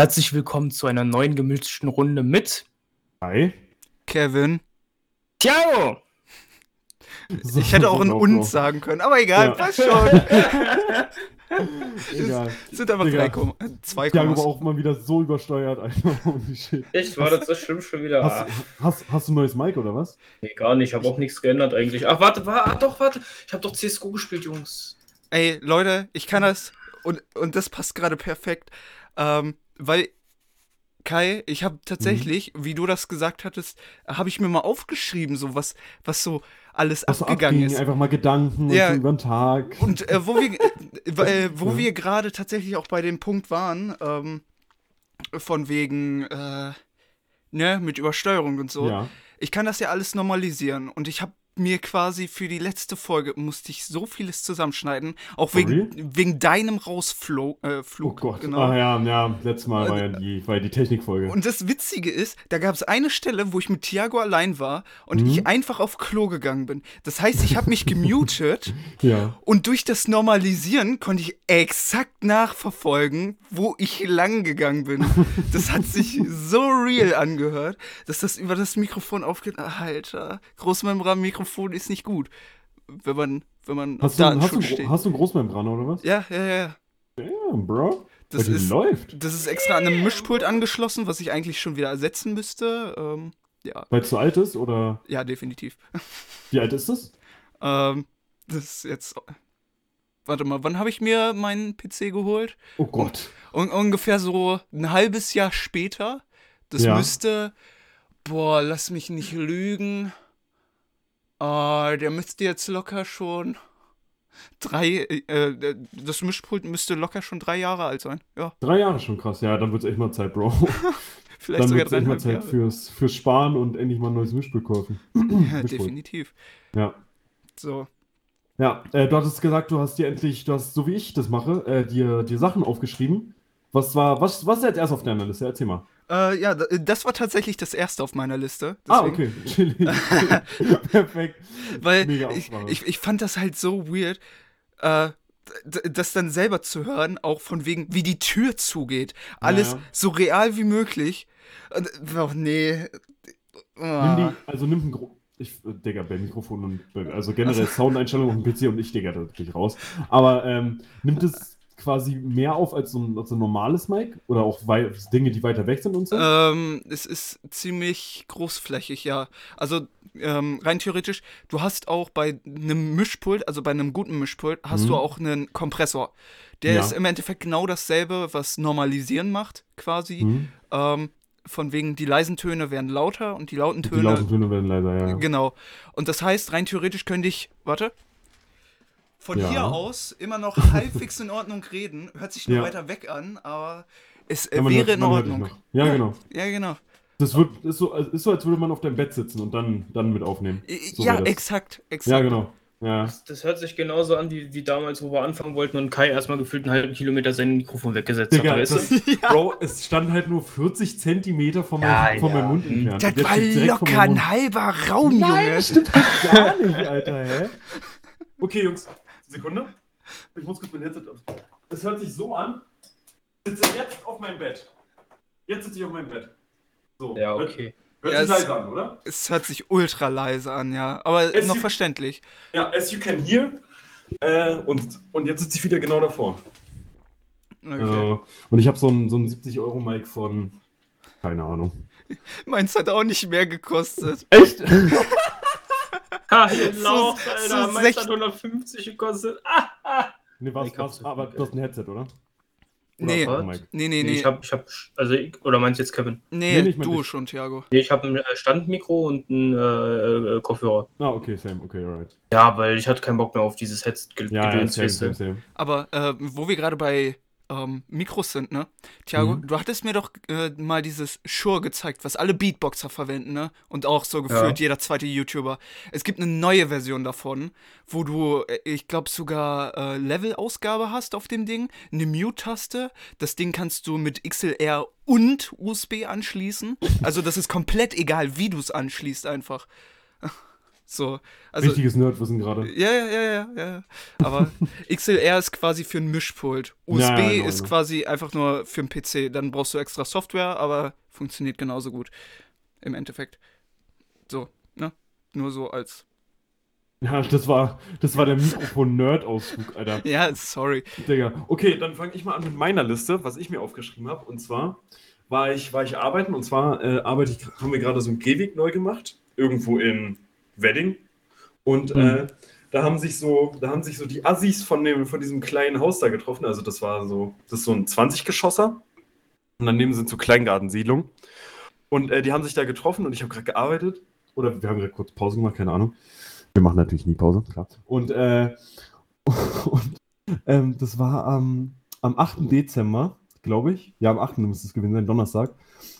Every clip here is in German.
Herzlich willkommen zu einer neuen gemischten Runde mit Hi. Kevin. So, Ich hätte auch ein uns so. sagen können, aber egal, Ja. passt schon. Egal. Es sind einfach Digga. drei Komma, äh, zwei Thiago war Kommas. auch mal wieder so übersteuert. Echt, war das so schlimm schon wieder? Hast, hast, hast du ein neues Mic oder was? nee, gar nicht. Ich habe auch nichts geändert eigentlich. Ach, warte, war, ah, doch, warte. Ich habe doch CSGO gespielt, Jungs. Ey, Leute, ich kann das und, und das passt gerade perfekt, ähm, weil Kai, ich habe tatsächlich, Mhm. wie du das gesagt hattest, habe ich mir mal aufgeschrieben, so was, was so alles Was so abgegangen abging, ist. einfach mal Gedanken und Ja. so über den Tag. Und äh, wo wir, äh, wo Ja. wir gerade tatsächlich auch bei dem Punkt waren, ähm, von wegen, äh, ne, mit Übersteuerung und so. Ja. Ich kann das ja alles normalisieren und ich habe mir quasi für die letzte Folge musste ich so vieles zusammenschneiden, auch wegen, wegen deinem Rausflug. Äh, Oh Gott. genau. Ah ja, ja, letztes Mal war ja die, war ja die Technikfolge. Und das Witzige ist, da gab es eine Stelle, wo ich mit Thiago allein war und Mhm. ich einfach auf Klo gegangen bin. Das heißt, ich habe mich gemutet ja. und durch das Normalisieren konnte ich exakt nachverfolgen, wo ich lang gegangen bin. Das hat sich so real angehört, dass das über das Mikrofon aufgeht. Alter, Großmembran-Mikrofon ist nicht gut, wenn man, wenn man Hast du, hast, du, steht. hast du einen Großmembraner oder was? Ja, ja, ja. Damn, Bro. Das ist, läuft. das ist extra an einem Mischpult angeschlossen, was ich eigentlich schon wieder ersetzen müsste. Ähm, ja, Weil es zu alt ist oder ja, definitiv. wie alt ist das? Ähm, das ist jetzt. Warte mal, wann habe ich mir meinen PC geholt? Oh Gott. Un ungefähr so ein halbes Jahr später. Das Ja. müsste. Boah, lass mich nicht lügen. Ah, der müsste jetzt locker schon. Drei. Äh, das Mischpult müsste locker schon drei Jahre alt sein. Ja, Drei Jahre schon krass. Ja, dann wird es echt mal Zeit, Bro. vielleicht dann sogar es echt mal Zeit Jahre. fürs, fürs Sparen und endlich mal ein neues Mischpult kaufen. Ja, definitiv. Ja. So. Ja, äh, du hattest gesagt, du hast dir endlich, du hast, so wie ich das mache, äh, dir, dir Sachen aufgeschrieben. Was war, was, was ist jetzt erst auf deiner Liste? Erzähl mal. Äh, ja, das war tatsächlich das erste auf meiner Liste. Ah, deswegen- okay. Chillig. Perfekt. Weil Mega ich, ich, ich fand das halt so weird, äh, das dann selber zu hören, auch von wegen, wie die Tür zugeht. Alles Ja, ja. so real wie möglich. Und, oh, nee. Nimm Ah. die, also nimm ein ich, äh, Digga, bei Mikrofon und also generell Soundeinstellungen auf dem PC und ich, Digga, da krieg ich raus. Aber ähm, nimmt es quasi mehr auf als so ein, als ein normales Mic? Oder auch Dinge, die weiter weg sind und so? Ähm, es ist ziemlich großflächig, ja. Also ähm, rein theoretisch, du hast auch bei einem Mischpult, also bei einem guten Mischpult, hast Mhm. du auch einen Kompressor. Der Ja. ist im Endeffekt genau dasselbe, was Normalisieren macht, quasi. Hm? Ähm, von wegen, die leisen Töne werden lauter und die lauten Die Töne. lauten Töne werden leiser, ja. Genau. Und das heißt, rein theoretisch könnte ich, warte, von Ja. hier aus immer noch halbwegs in Ordnung reden. Hört sich nur Ja. weiter weg an, aber es äh, Ja, wäre hört- in Ordnung. Ja, genau. Ja, genau. Das wird, ist, so, ist so, als würde man auf deinem Bett sitzen und dann, dann mit aufnehmen. So ja, das. exakt, exakt. Ja, genau. Ja. Das hört sich genauso an wie, wie damals, wo wir anfangen wollten und Kai erstmal gefühlt einen halben Kilometer sein Mikrofon weggesetzt Digga, hat. Weißt das, du? Bro, es stand halt nur 40 Zentimeter von, Ja, meinem, von ja. meinem Mund entfernt. Das war locker ein halber Raum, Nein, Junge. das stimmt halt gar nicht, Alter, hä? Okay, Jungs, Sekunde. Ich muss kurz mein Headset auf. Das hört sich so an. Ich sitze jetzt auf meinem Bett. Jetzt sitze ich auf meinem Bett. So. Ja, hört- okay. Hört Ja, sich es- leise an, oder? Es hört sich ultra leise an, ja. Aber Es noch sieht- verständlich. Ja, as you can hear. Äh, und, und jetzt sitze ich wieder genau davor. Okay. Äh, und ich habe so ein, so ein 70-Euro-Mic von. Keine Ahnung. Meins hat auch nicht mehr gekostet. Echt? Ha, hier So- Lauch, so Alter. Meins hat 150 gekostet. Ah, nee, was, was, aber du hast ein Headset, oder? Nee. Oder? Nee, nee, nee, nee. ich hab, ich hab, also, ich, oder meinst du jetzt Kevin? nee, Nee, du schon, Thiago. Nee, ich habe ein äh, Standmikro und ein äh, äh, Kopfhörer. Ah, okay, same, okay, alright. Ja, weil ich hatte keinen Bock mehr auf dieses Headset. Ja, ja, same, same, same. Aber äh, wo wir gerade bei ähm, Mikros sind, ne? Thiago, Mhm. du hattest mir doch äh, mal dieses Shure gezeigt, was alle Beatboxer verwenden, ne? Und auch so gefühlt Ja. jeder zweite YouTuber. Es gibt eine neue Version davon, wo du, äh, ich glaube, sogar äh, Level-Ausgabe hast auf dem Ding, eine Mute-Taste. Das Ding kannst du mit XLR und USB anschließen. Also das ist komplett egal, wie du es anschließt einfach. So, also Richtiges Nerdwissen gerade. ja, ja, ja, ja, ja. Aber XLR ist quasi für einen Mischpult. USB Ja, ja, genau, ist genau. quasi einfach nur für einen PC. Dann brauchst du extra Software, aber funktioniert genauso gut. Im Endeffekt. So, ne? Nur so als. Ja, das war, das war der Mikrofon-Nerd-Ausflug, Alter. Ja, sorry. Digga. Okay, dann fange ich mal an mit meiner Liste, was ich mir aufgeschrieben habe. Und zwar war ich, war ich arbeiten und zwar äh, arbeite ich, haben wir gerade so einen Gehweg neu gemacht, irgendwo in Wedding. Und äh, da haben sich so, da haben sich so die Assis von dem, von diesem kleinen Haus da getroffen. Also das war so, das ist so ein 20-Geschosser. Und daneben sind so Kleingartensiedlungen. Und äh, die haben sich da getroffen und ich habe gerade gearbeitet. Oder wir haben gerade kurz Pause gemacht, keine Ahnung. Wir machen natürlich nie Pause, klar. Und, äh, und ähm, das war am, am 8. Dezember, glaube ich. Ja, am 8. müsste es gewesen sein, Donnerstag.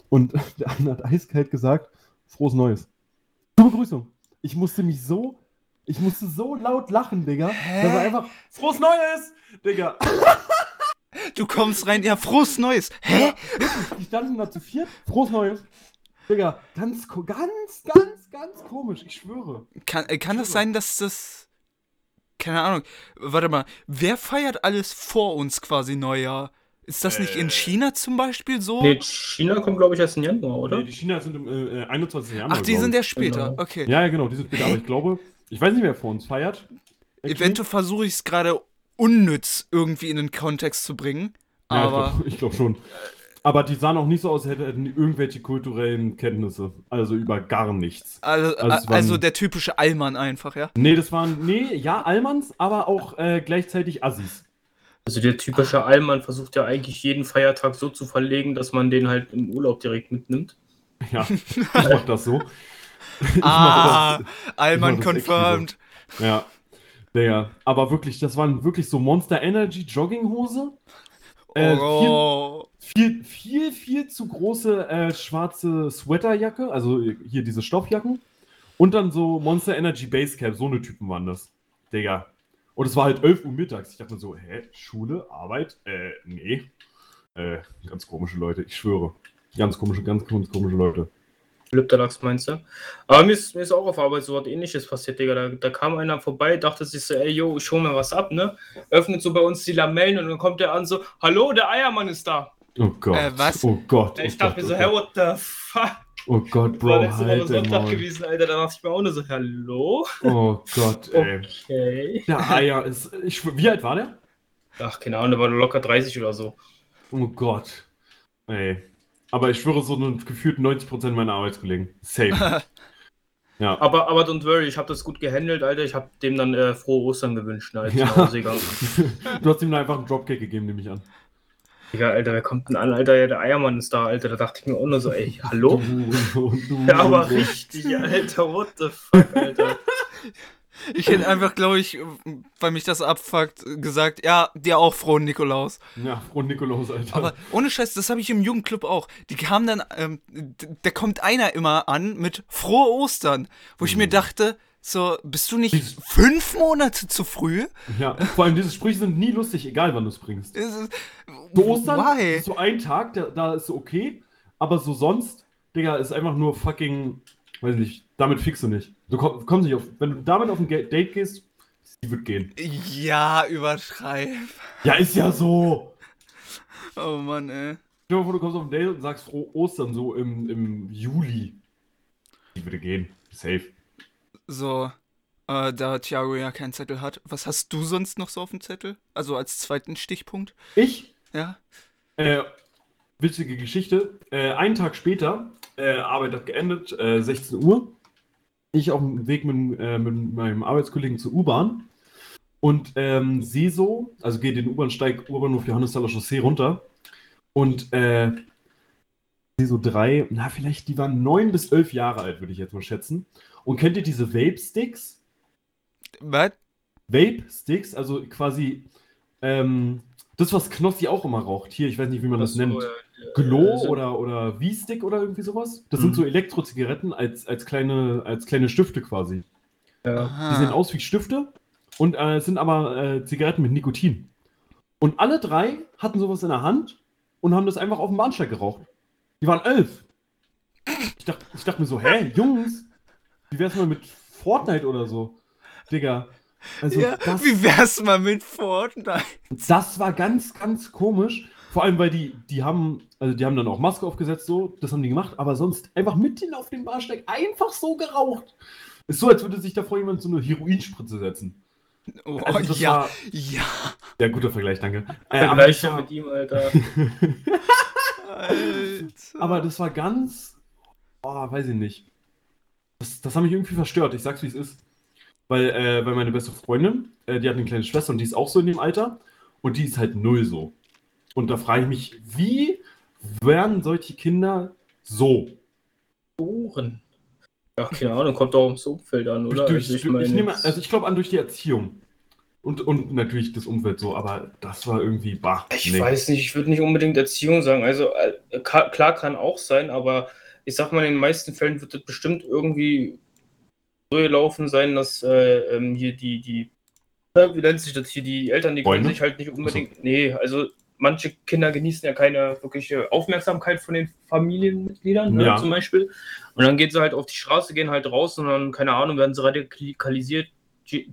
Und der eine hat eiskalt gesagt, frohes Neues. Zur Begrüßung. Ich musste mich so, ich musste so laut lachen, Digga. Hä? Da war einfach, frohes Neues, Digga. Du kommst rein, ja, frohes Neues. Hä? Die standen da zu viert, frohes Neues. Digga, ganz, ganz, ganz, ganz komisch, ich schwöre. Kann, äh, kann das sein, dass das. Keine Ahnung. Warte mal. Wer feiert alles vor uns quasi Neujahr? Ist das nicht in Äh. China zum Beispiel so? Nee, China kommt, glaube ich, erst im Januar, oder? Nee, die China sind im äh, 21. Januar. Ach, die sind ja später. Genau. Okay. Ja, ja, genau, die sind später. Aber ich glaube, ich weiß nicht, wer vor uns feiert. Actually. Eventuell versuche ich es gerade unnütz irgendwie in den Kontext zu bringen. Ja, aber. ich glaube glaub schon. Aber die sahen auch nicht so aus, als hätten die irgendwelche kulturellen Kenntnisse. Also über gar nichts. Also, Also waren- also der typische Allmann einfach, ja? Nee, das waren, nee, ja, Almans, aber auch äh, gleichzeitig Assis. Also der typische Allmann versucht ja eigentlich jeden Feiertag so zu verlegen, dass man den halt im Urlaub direkt mitnimmt. Ja, ich mach das so. Ich Ah, mach Allmann das confirmed. das, ja. Digga, aber wirklich, das waren wirklich so Monster Energy Jogginghose. Äh, Oh. viel, viel, viel zu große äh, schwarze Sweaterjacke, also hier diese Stoffjacken. Und dann so Monster Energy Basecap, so eine Typen waren das. Digga. Und es war halt 11 Uhr mittags. Ich dachte mir so, hä, Schule, Arbeit? Äh, nee. Äh, ganz komische Leute, ich schwöre. Ganz komische, ganz, ganz komische Leute. Lübterlachs meinst du? Aber mir ist, mir ist auch auf Arbeit so was ähnliches passiert, Digga. Da, da kam einer vorbei, dachte sich so, ey, yo, ich hol mir was ab, ne? Öffnet so bei uns die Lamellen und dann kommt der an so, hallo, der Eiermann ist da. Oh Gott. Äh, was? Oh Gott. Oh ich Gott, dachte mir oh so, Gott. hey, what the fuck? Oh Gott, war Bro, letzte Woche halt den Sonntag Maul. gewesen, Alter. Da dachte ich mir auch nur so, hallo? Oh Gott, ey. Okay. Der Eier ist. Ich, wie alt war der? Ach, keine Ahnung, der war locker 30 oder so. Oh Gott. Ey. Aber ich schwöre, so gefühlt 90% meiner Arbeitskollegen. Safe. ja. Aber, aber don't worry, ich habe das gut gehandelt, Alter. Ich habe dem dann äh, frohe Ostern gewünscht, ne, als ich Ja. nach Hause gegangen bin. du hast ihm da einfach einen Dropkick gegeben, nehme ich an. Digga, Alter, wer kommt denn an, Alter? Ja, der Eiermann ist da, Alter. Da dachte ich mir auch nur so, ey, hallo? Ja, aber richtig, Alter. What the fuck, Alter? Ich hätte einfach, glaube ich, weil mich das abfuckt, gesagt, ja, dir auch frohen Nikolaus. Ja, frohen Nikolaus, Alter. Aber ohne Scheiß, das habe ich im Jugendclub auch. Die kamen dann, ähm, da kommt einer immer an mit frohe Ostern, wo ich mir Mhm. dachte, so, bist du nicht fünf Monate zu früh? ja, vor allem diese Sprüche sind nie lustig, egal wann du es bringst. Zu Ostern Why? ist so ein Tag, da, da ist so okay, aber so sonst, Digga, ist einfach nur fucking, weiß nicht, damit fixst du nicht. Du komm, kommst nicht auf, wenn du damit auf ein Date gehst, sie wird gehen. Ja, übertreib. Ja, ist ja so. Oh Mann, ey. Stell dir mal vor, du kommst auf ein Date und sagst frohe Ostern so im, im Juli. Die würde gehen. Safe. So, äh, da Thiago ja keinen Zettel hat, was hast du sonst noch so auf dem Zettel? Also als zweiten Stichpunkt? Ich, Ja? äh, witzige Geschichte, äh, einen Tag später, äh, Arbeit hat geendet, äh, 16 Uhr. Ich auf dem Weg mit, äh, mit meinem Arbeitskollegen zur U-Bahn und ähm, sehe so, also gehe den U-Bahnsteig U-Bahnhof Johannestaler Chaussee runter und äh, sehe so drei, na vielleicht, die waren neun bis elf Jahre alt, würde ich jetzt mal schätzen. Und kennt ihr diese Vape-Sticks? Was? Vape-Sticks, also quasi ähm, das, was Knossi auch immer raucht. Hier, ich weiß nicht, wie man das So, nennt. äh, Glow so- oder, oder V-Stick oder irgendwie sowas. Das Mhm. sind so Elektrozigaretten als, als, kleine, als kleine Stifte quasi. Ja. Die sehen aus wie Stifte und äh, sind aber äh, Zigaretten mit Nikotin. Und alle drei hatten sowas in der Hand und haben das einfach auf dem Bahnsteig geraucht. Die waren elf. Ich dachte, ich dachte mir so, hä, Jungs, wie wär's mal mit Fortnite oder so. Digga. Also ja, das, wie wär's mal mit Fortnite? das war ganz, ganz komisch. Vor allem, weil die, die haben, also die haben dann auch Maske aufgesetzt, so, das haben die gemacht, aber sonst einfach mitten auf dem Bahnsteig einfach so geraucht. Ist so, als würde sich davor jemand so eine Heroinspritze setzen. Oh, Also das ja, war- ja. Ja, guter Vergleich, danke. Äh, aber, Vergleich das war, mit ihm, Alter. Alter. aber das war ganz, oh, weiß ich nicht. Das, das hat mich irgendwie verstört, ich sag's wie es ist. Weil, äh, weil meine beste Freundin, äh, die hat eine kleine Schwester und die ist auch so in dem Alter und die ist halt null so. Und da frage ich mich, wie werden solche Kinder so? Ohren. Ja, keine Ahnung, kommt auch ums Umfeld an, oder? Durch, Also ich, meine, ich, nehme, also ich glaube an durch die Erziehung. Und, und natürlich das Umfeld so, aber das war irgendwie bah. Ich nee. weiß nicht, ich würde nicht unbedingt Erziehung sagen. Also äh, klar kann auch sein, aber ich sag mal, in den meisten Fällen wird das bestimmt irgendwie so gelaufen sein, dass äh, ähm, hier die, die, wie nennt sich das hier, die Eltern, die können Freunde? sich halt nicht unbedingt, nee, also manche Kinder genießen ja keine wirkliche Aufmerksamkeit von den Familienmitgliedern, ne, Ja. zum Beispiel. Und dann gehen sie halt auf die Straße, gehen halt raus und dann, keine Ahnung, werden sie radikalisiert,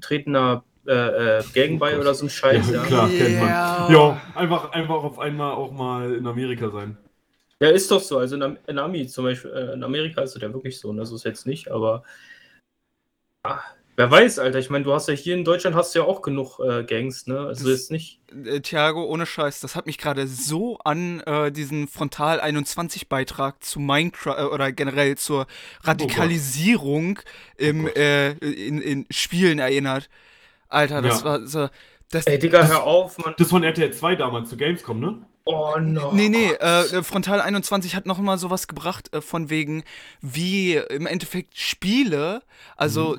treten da äh, äh, Gang bei oder so ein Scheiß, Ja, ja. klar, kennt man. Ja. Ja, einfach, einfach auf einmal auch mal in Amerika sein. Ja, ist doch so. Also in, in Ami zum Beispiel, äh, in Amerika ist es ja wirklich so, und das ist jetzt nicht, aber ah, wer weiß, Alter. Ich meine, du hast ja hier in Deutschland hast du ja auch genug äh, Gangs, ne? Also Das- ist nicht. Äh, Thiago, ohne Scheiß, das hat mich gerade so an äh, diesen Frontal 21 Beitrag zu Minecraft äh, oder generell zur Radikalisierung im, Gott. äh, in, in Spielen erinnert. Alter, das Ja. war so. Das, Ey, Digga, das, hör auf, Mann. Das von RTL 2 damals zu Gamescom, ne? Oh no. Nee, nee, äh, Frontal 21 hat noch mal sowas gebracht, äh, von wegen, wie im Endeffekt Spiele, also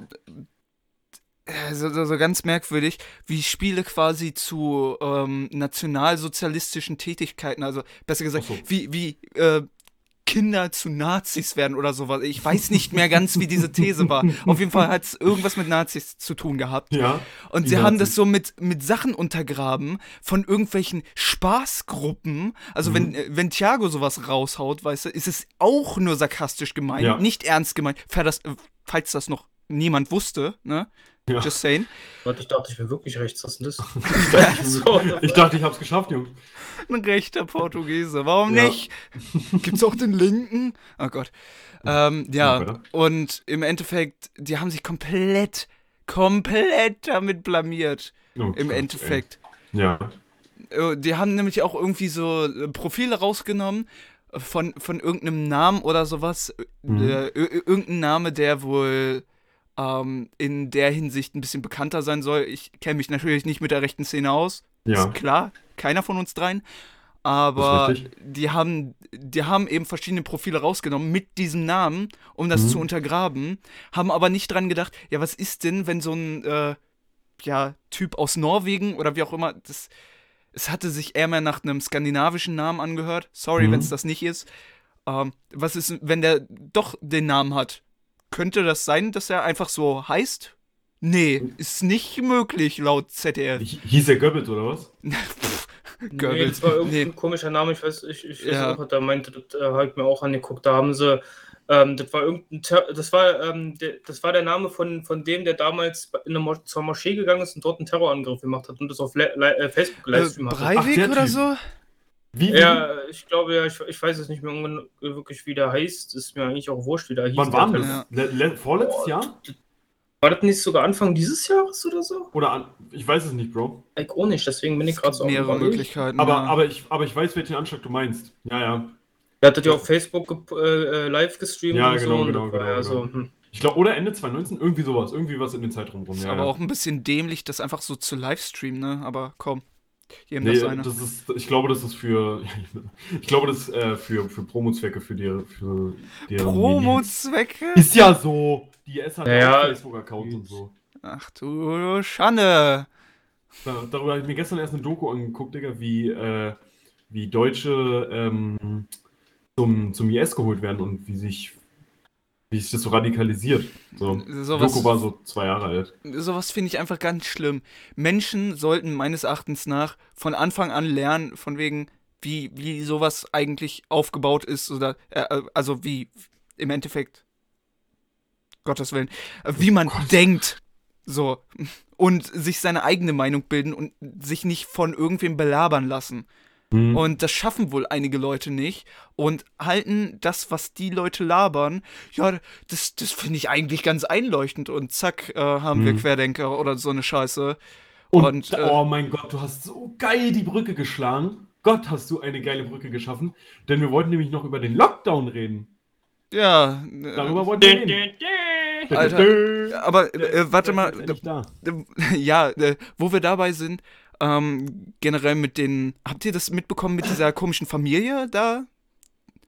äh, so, so, so ganz merkwürdig, wie Spiele quasi zu ähm, nationalsozialistischen Tätigkeiten, also besser gesagt, so. wie, wie äh, Kinder zu Nazis werden oder sowas. Ich weiß nicht mehr ganz, wie diese These war. Auf jeden Fall hat es irgendwas mit Nazis zu tun gehabt. Ja. Und sie haben Nazis. das so mit, mit Sachen untergraben von irgendwelchen Spaßgruppen. Also Mhm. wenn, äh, wenn Thiago sowas raushaut, weißt du, ist es auch nur sarkastisch gemeint, Ja. nicht ernst gemeint. Falls das, äh, falls das noch niemand wusste, ne? Ja. Just saying. Gott, ich dachte, ich wäre wirklich rechts. Was ist denn das? So, Ich dachte, ich hab's geschafft, Jungs. Ein rechter Portugiese. Warum Ja. nicht? Gibt's auch den linken? Oh Gott. Ähm, ja, und im Endeffekt, die haben sich komplett, komplett damit blamiert. Oh Im Gott, Endeffekt. ey. Ja. Äh, Die haben nämlich auch irgendwie so äh, Profile rausgenommen von, von irgendeinem Namen oder sowas. Mhm. äh, ir- irgendein Name, der wohl ähm, in der Hinsicht ein bisschen bekannter sein soll. Ich kenne mich natürlich nicht mit der rechten Szene aus. Ja. Ist klar, keiner von uns dreien. Aber die haben, die haben eben verschiedene Profile rausgenommen mit diesem Namen, um das Mhm. zu untergraben, haben aber nicht dran gedacht, ja, was ist denn, wenn so ein äh, ja, Typ aus Norwegen oder wie auch immer, das, es hatte sich eher mehr nach einem skandinavischen Namen angehört. Sorry, Mhm. wenn es das nicht ist. Ähm, was ist, wenn der doch den Namen hat? Könnte das sein, dass er einfach so heißt? Nee, ist nicht möglich laut ZDF. Hi- Hieß er Goebbels oder was? Nee, Goebbels. das war irgendein Nee. komischer Name, ich weiß, ich, ich weiß Ja. auch, was er meinte, das äh, habe ich mir auch angeguckt. Da haben sie, ähm, das war irgendein, Ter das war, ähm, der, das war der Name von, von dem, der damals in eine Mo zur Moschee gegangen ist und dort einen Terrorangriff gemacht hat und das auf Le Le äh, Facebook Äh, Livestream hatte. Breivik der oder Typ. so? Wie? wie? Ja, ich glaube ja, ich, ich weiß es nicht mehr wirklich, wie der heißt. Ist mir eigentlich auch wurscht, wie der hieß. Wann war das? Le le vorletztes Jahr? War das nicht sogar Anfang dieses Jahres oder so? Oder an, ich weiß es nicht, Bro. Ich auch nicht, deswegen bin ich gerade so Mehrere. Möglichkeiten. Aber, ja. aber, ich, aber ich weiß, welchen Anschlag du meinst. Ja, ja. Er hat das ja auf Facebook äh, äh, live gestreamt Ja, und genau, so. und genau, war genau, ja so, genau. hm. Ich glaube, oder Ende 2019, irgendwie sowas. Irgendwie was in den Zeitraum rum. ist Ja, aber ja. auch ein bisschen dämlich, das einfach so zu livestreamen, ne? Aber komm. Nee, das ist, ich glaube, das ist für, ich glaube, das ist äh, für, für Promozwecke für die, für deren Promo-Zwecke? Ist ja so. Die S hat Ja, Facebook-Account und so. Ach du Schande. Da, darüber habe ich mir gestern erst eine Doku angeguckt, Digga, wie, äh, wie Deutsche ähm, zum, zum IS geholt werden und wie sich, wie sich das so radikalisiert. So. Die Sowas, Doku war so zwei Jahre alt. sowas finde ich einfach ganz schlimm. Menschen sollten meines Erachtens nach von Anfang an lernen, von wegen, wie, wie sowas eigentlich aufgebaut ist oder äh, also wie im Endeffekt Gottes Willen, äh, wie man denkt. So. Und sich seine eigene Meinung bilden und sich nicht von irgendwem belabern lassen. Hm. Und das schaffen wohl einige Leute nicht und halten das, was die Leute labern, ja, das, das finde ich eigentlich ganz einleuchtend und zack, äh, haben wir Hm. Querdenker oder so eine Scheiße. Und, Und, äh, oh mein Gott, du hast so geil die Brücke geschlagen. Gott, hast du eine geile Brücke geschaffen. Denn wir wollten nämlich noch über den Lockdown reden. Ja, Darüber wollten wir reden. Alter, aber äh, warte mal, da. ja, äh, wo wir dabei sind, ähm, generell mit den, habt ihr das mitbekommen mit dieser komischen Familie da?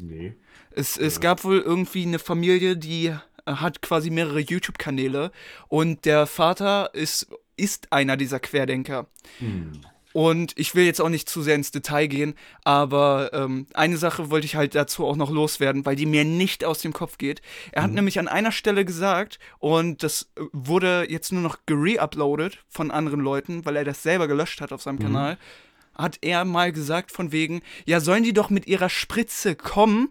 Nee. Es, es Ja. gab wohl irgendwie eine Familie, die äh, hat quasi mehrere YouTube-Kanäle und der Vater ist, ist einer dieser Querdenker. Hm. Und ich will jetzt auch nicht zu sehr ins Detail gehen, aber ähm, eine Sache wollte ich halt dazu auch noch loswerden, weil die mir nicht aus dem Kopf geht. Er hat Mhm. nämlich an einer Stelle gesagt, und das äh, wurde jetzt nur noch gereuploadet von anderen Leuten, weil er das selber gelöscht hat auf seinem Mhm. Kanal, hat er mal gesagt von wegen, ja, sollen die doch mit ihrer Spritze kommen?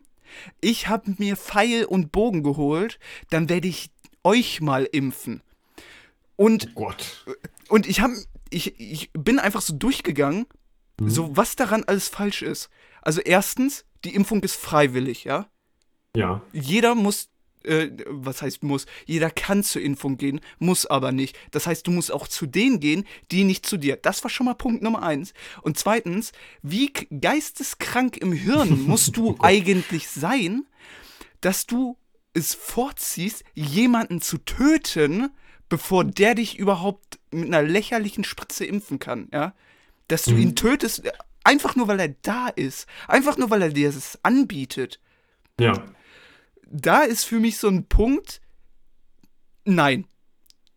Ich habe mir Pfeil und Bogen geholt, dann werde ich euch mal impfen. Und Oh Gott. und ich habe ich, ich bin einfach so durchgegangen, Mhm. so was daran alles falsch ist. Also erstens, die Impfung ist freiwillig, ja? Ja. Jeder muss äh, was heißt muss? Jeder kann zur Impfung gehen, muss aber nicht. Das heißt, du musst auch zu denen gehen, die nicht zu dir. Das war schon mal Punkt Nummer eins. Und zweitens, wie geisteskrank im Hirn musst du eigentlich sein, dass du es vorziehst, jemanden zu töten, bevor der dich überhaupt mit einer lächerlichen Spritze impfen kann, ja? Dass du Mhm. ihn tötest, einfach nur, weil er da ist. Einfach nur, weil er dir es anbietet Ja. da ist für mich so ein Punkt, nein.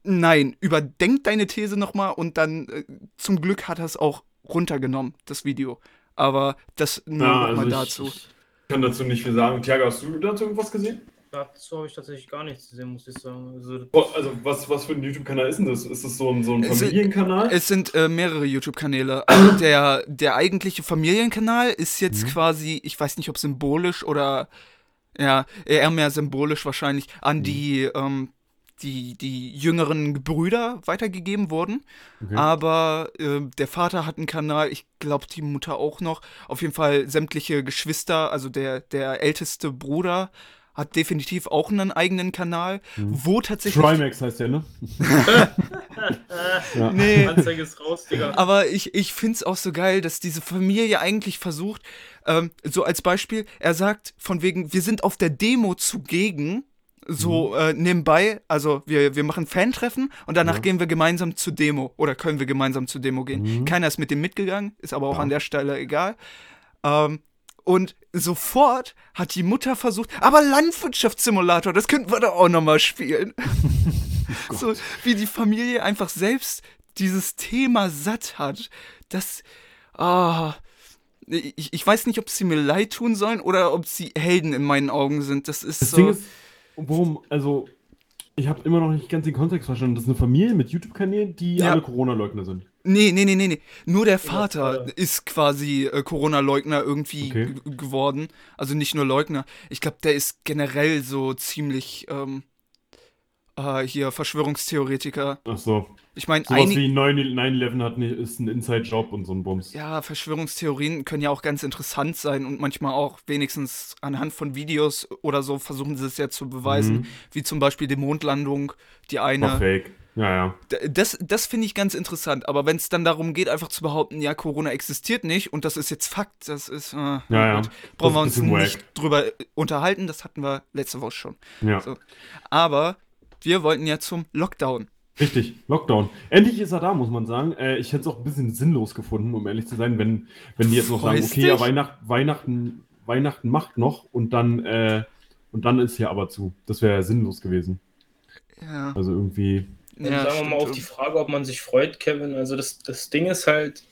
Nein, überdenk deine These nochmal und dann äh, zum Glück hat er es auch runtergenommen, das Video. Aber das nur Ja, nochmal also dazu. Ich, ich kann dazu nicht viel sagen. Tiago, hast du dazu irgendwas gesehen? Dazu habe ich tatsächlich gar nichts gesehen, muss ich sagen. Also, Oh, Also, was, was für ein YouTube-Kanal ist denn das? Ist das so ein, so ein Es- Familienkanal? Es sind äh, mehrere YouTube-Kanäle. Also der, der eigentliche Familienkanal ist jetzt Mhm. quasi, ich weiß nicht, ob symbolisch oder ja, eher mehr symbolisch wahrscheinlich an Mhm. die, ähm, die, die jüngeren Brüder weitergegeben wurden. Okay. Aber äh, der Vater hat einen Kanal, ich glaube die Mutter auch noch. Auf jeden Fall sämtliche Geschwister, also der, der älteste Bruder hat definitiv auch einen eigenen Kanal, Mhm. wo tatsächlich. Trimax heißt der, ne? ja. Nee. Anzeige ist raus, Digga. Aber ich, ich finde es auch so geil, dass diese Familie eigentlich versucht, ähm, so als Beispiel, er sagt von wegen, wir sind auf der Demo zugegen, so äh, nebenbei, also wir, wir machen Fantreffen und danach Ja. gehen wir gemeinsam zur Demo oder können wir gemeinsam zur Demo gehen. Mhm. Keiner ist mit dem mitgegangen, ist aber auch Ja. an der Stelle egal. Ähm, und sofort hat die Mutter versucht, aber Landwirtschaftssimulator, das könnten wir doch auch nochmal spielen. so wie die Familie einfach selbst dieses Thema satt hat. Das, ah, ich, ich weiß nicht, ob sie mir leid tun sollen oder ob sie Helden in meinen Augen sind. Das ist Das so. Ding ist, worum, also, ich habe immer noch nicht ganz den Kontext verstanden. Das ist eine Familie mit YouTube-Kanälen, die Ja. alle Corona-Leugner sind. Nee, nee, nee, nee, nee. Nur der Vater. Vater ist quasi äh, Corona-Leugner irgendwie Okay. geworden. Also nicht nur Leugner. Ich glaube, der ist generell so ziemlich ähm, äh, hier Verschwörungstheoretiker. Ach so. Ich meine, Sowas einige. wie 9 9-11 hat, nicht- ist ein Inside-Job und so ein Bums. Ja, Verschwörungstheorien können ja auch ganz interessant sein und manchmal auch wenigstens anhand von Videos oder so versuchen sie es ja zu beweisen, Mhm. wie zum Beispiel die Mondlandung, die War eine. fake. Ja, ja. Das, das finde ich ganz interessant, aber wenn es dann darum geht, einfach zu behaupten, ja, Corona existiert nicht und das ist jetzt Fakt, das ist. Äh, Ja, ja. gut, brauchen wir uns nicht drüber äh, unterhalten, das hatten wir letzte Woche schon. Ja. So. Aber wir wollten ja zum Lockdown. Richtig, Lockdown. Endlich ist er da, muss man sagen. Äh, ich hätte es auch ein bisschen sinnlos gefunden, um ehrlich zu sein, wenn, wenn die jetzt noch sagen, Freust okay, ja? Weihnacht, Weihnachten, Weihnachten macht noch und dann, äh, und dann ist hier aber zu. Das wäre ja sinnlos gewesen. Ja, Also irgendwie. Also ja sagen wir mal auf die Frage, ob man sich freut, Kevin. Also das, das Ding ist halt,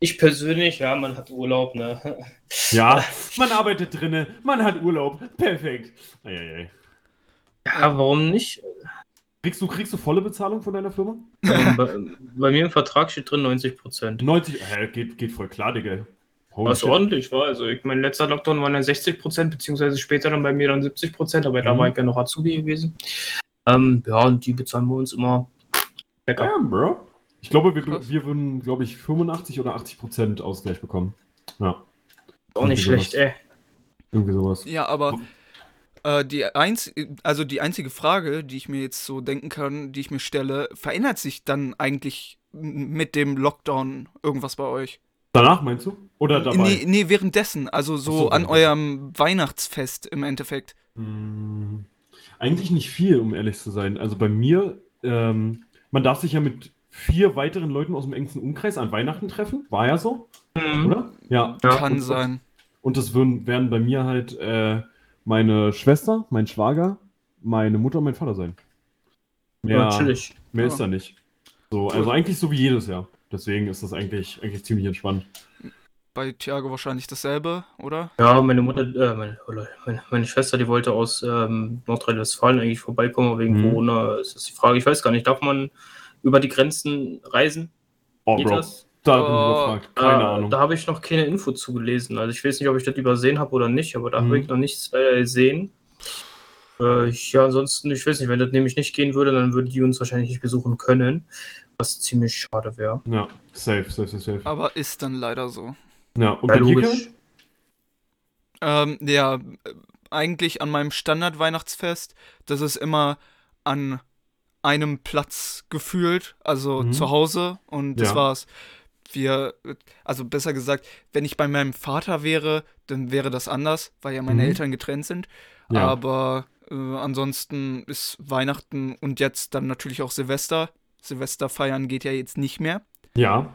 ich persönlich, ja, man hat Urlaub, ne? Ja, man arbeitet drinne, man hat Urlaub. Perfekt. Eieiei. Ja, warum nicht? Kriegst du, kriegst du volle Bezahlung von deiner Firma? Ähm, bei, bei mir im Vertrag steht drin 90 Prozent. 90, hä, geht, geht voll klar, Digga. Holy Was shit. ordentlich war. Also ich, mein letzter Lockdown waren ja 60 Prozent, beziehungsweise später dann bei mir dann 70 Prozent, aber da Mhm. war ich ja noch Azubi gewesen. Ähm, ja, und die bezahlen wir uns immer. Lecker. Damn, bro. Ich glaube, wir, Krass. wir würden, glaube ich, 85 oder 80 Prozent Ausgleich bekommen. Ja, Auch nicht schlecht, ey. irgendwie sowas. Ja, aber äh, die, einz also die einzige Frage, die ich mir jetzt so denken kann, die ich mir stelle, verändert sich dann eigentlich mit dem Lockdown irgendwas bei euch? Danach meinst du? Oder dabei? Nee, nee, währenddessen, also so, so, an währenddessen. eurem Weihnachtsfest im Endeffekt. Hm, eigentlich nicht viel, um ehrlich zu sein. Also bei mir, ähm, man darf sich ja mit vier weiteren Leuten aus dem engsten Umkreis an Weihnachten treffen. War ja so, Mhm. oder? Ja. Ja, Kann und- sein. Und das würden, werden bei mir halt äh, meine Schwester, mein Schwager, meine Mutter und mein Vater sein. Ja, Mehr, natürlich. mehr Ja. ist da nicht. So, also eigentlich so wie jedes Jahr. Deswegen ist das eigentlich, eigentlich ziemlich entspannt. Bei Thiago wahrscheinlich dasselbe, oder? Ja, meine Mutter, äh, meine, meine, meine Schwester, die wollte aus ähm, Nordrhein-Westfalen eigentlich vorbeikommen, aber wegen Mhm. Corona ist das die Frage. Ich weiß gar nicht, darf man über die Grenzen reisen? Oh, Geht Bro, das? da bin ich Oh, da, Ahnung. Da habe ich noch keine Info zugelesen. Also ich weiß nicht, ob ich das übersehen habe oder nicht, aber da Mhm. habe ich noch nichts leider gesehen. Äh, ich- ja, ansonsten, ich weiß nicht, wenn das nämlich nicht gehen würde, dann würden die uns wahrscheinlich nicht besuchen können, was ziemlich schade wäre. Ja, safe, safe, safe, safe. Aber ist dann leider so. Ja, und Ja, bei dir? Ähm, ja, eigentlich an meinem Standard-Weihnachtsfest, das ist immer an einem Platz gefühlt, also Mhm. zu Hause und das Ja. war's. Wir, also besser gesagt, wenn ich bei meinem Vater wäre, dann wäre das anders, weil ja meine Mhm. Eltern getrennt sind. Ja. Aber äh, ansonsten ist Weihnachten und jetzt dann natürlich auch Silvester. Silvester feiern geht ja jetzt nicht mehr. Ja,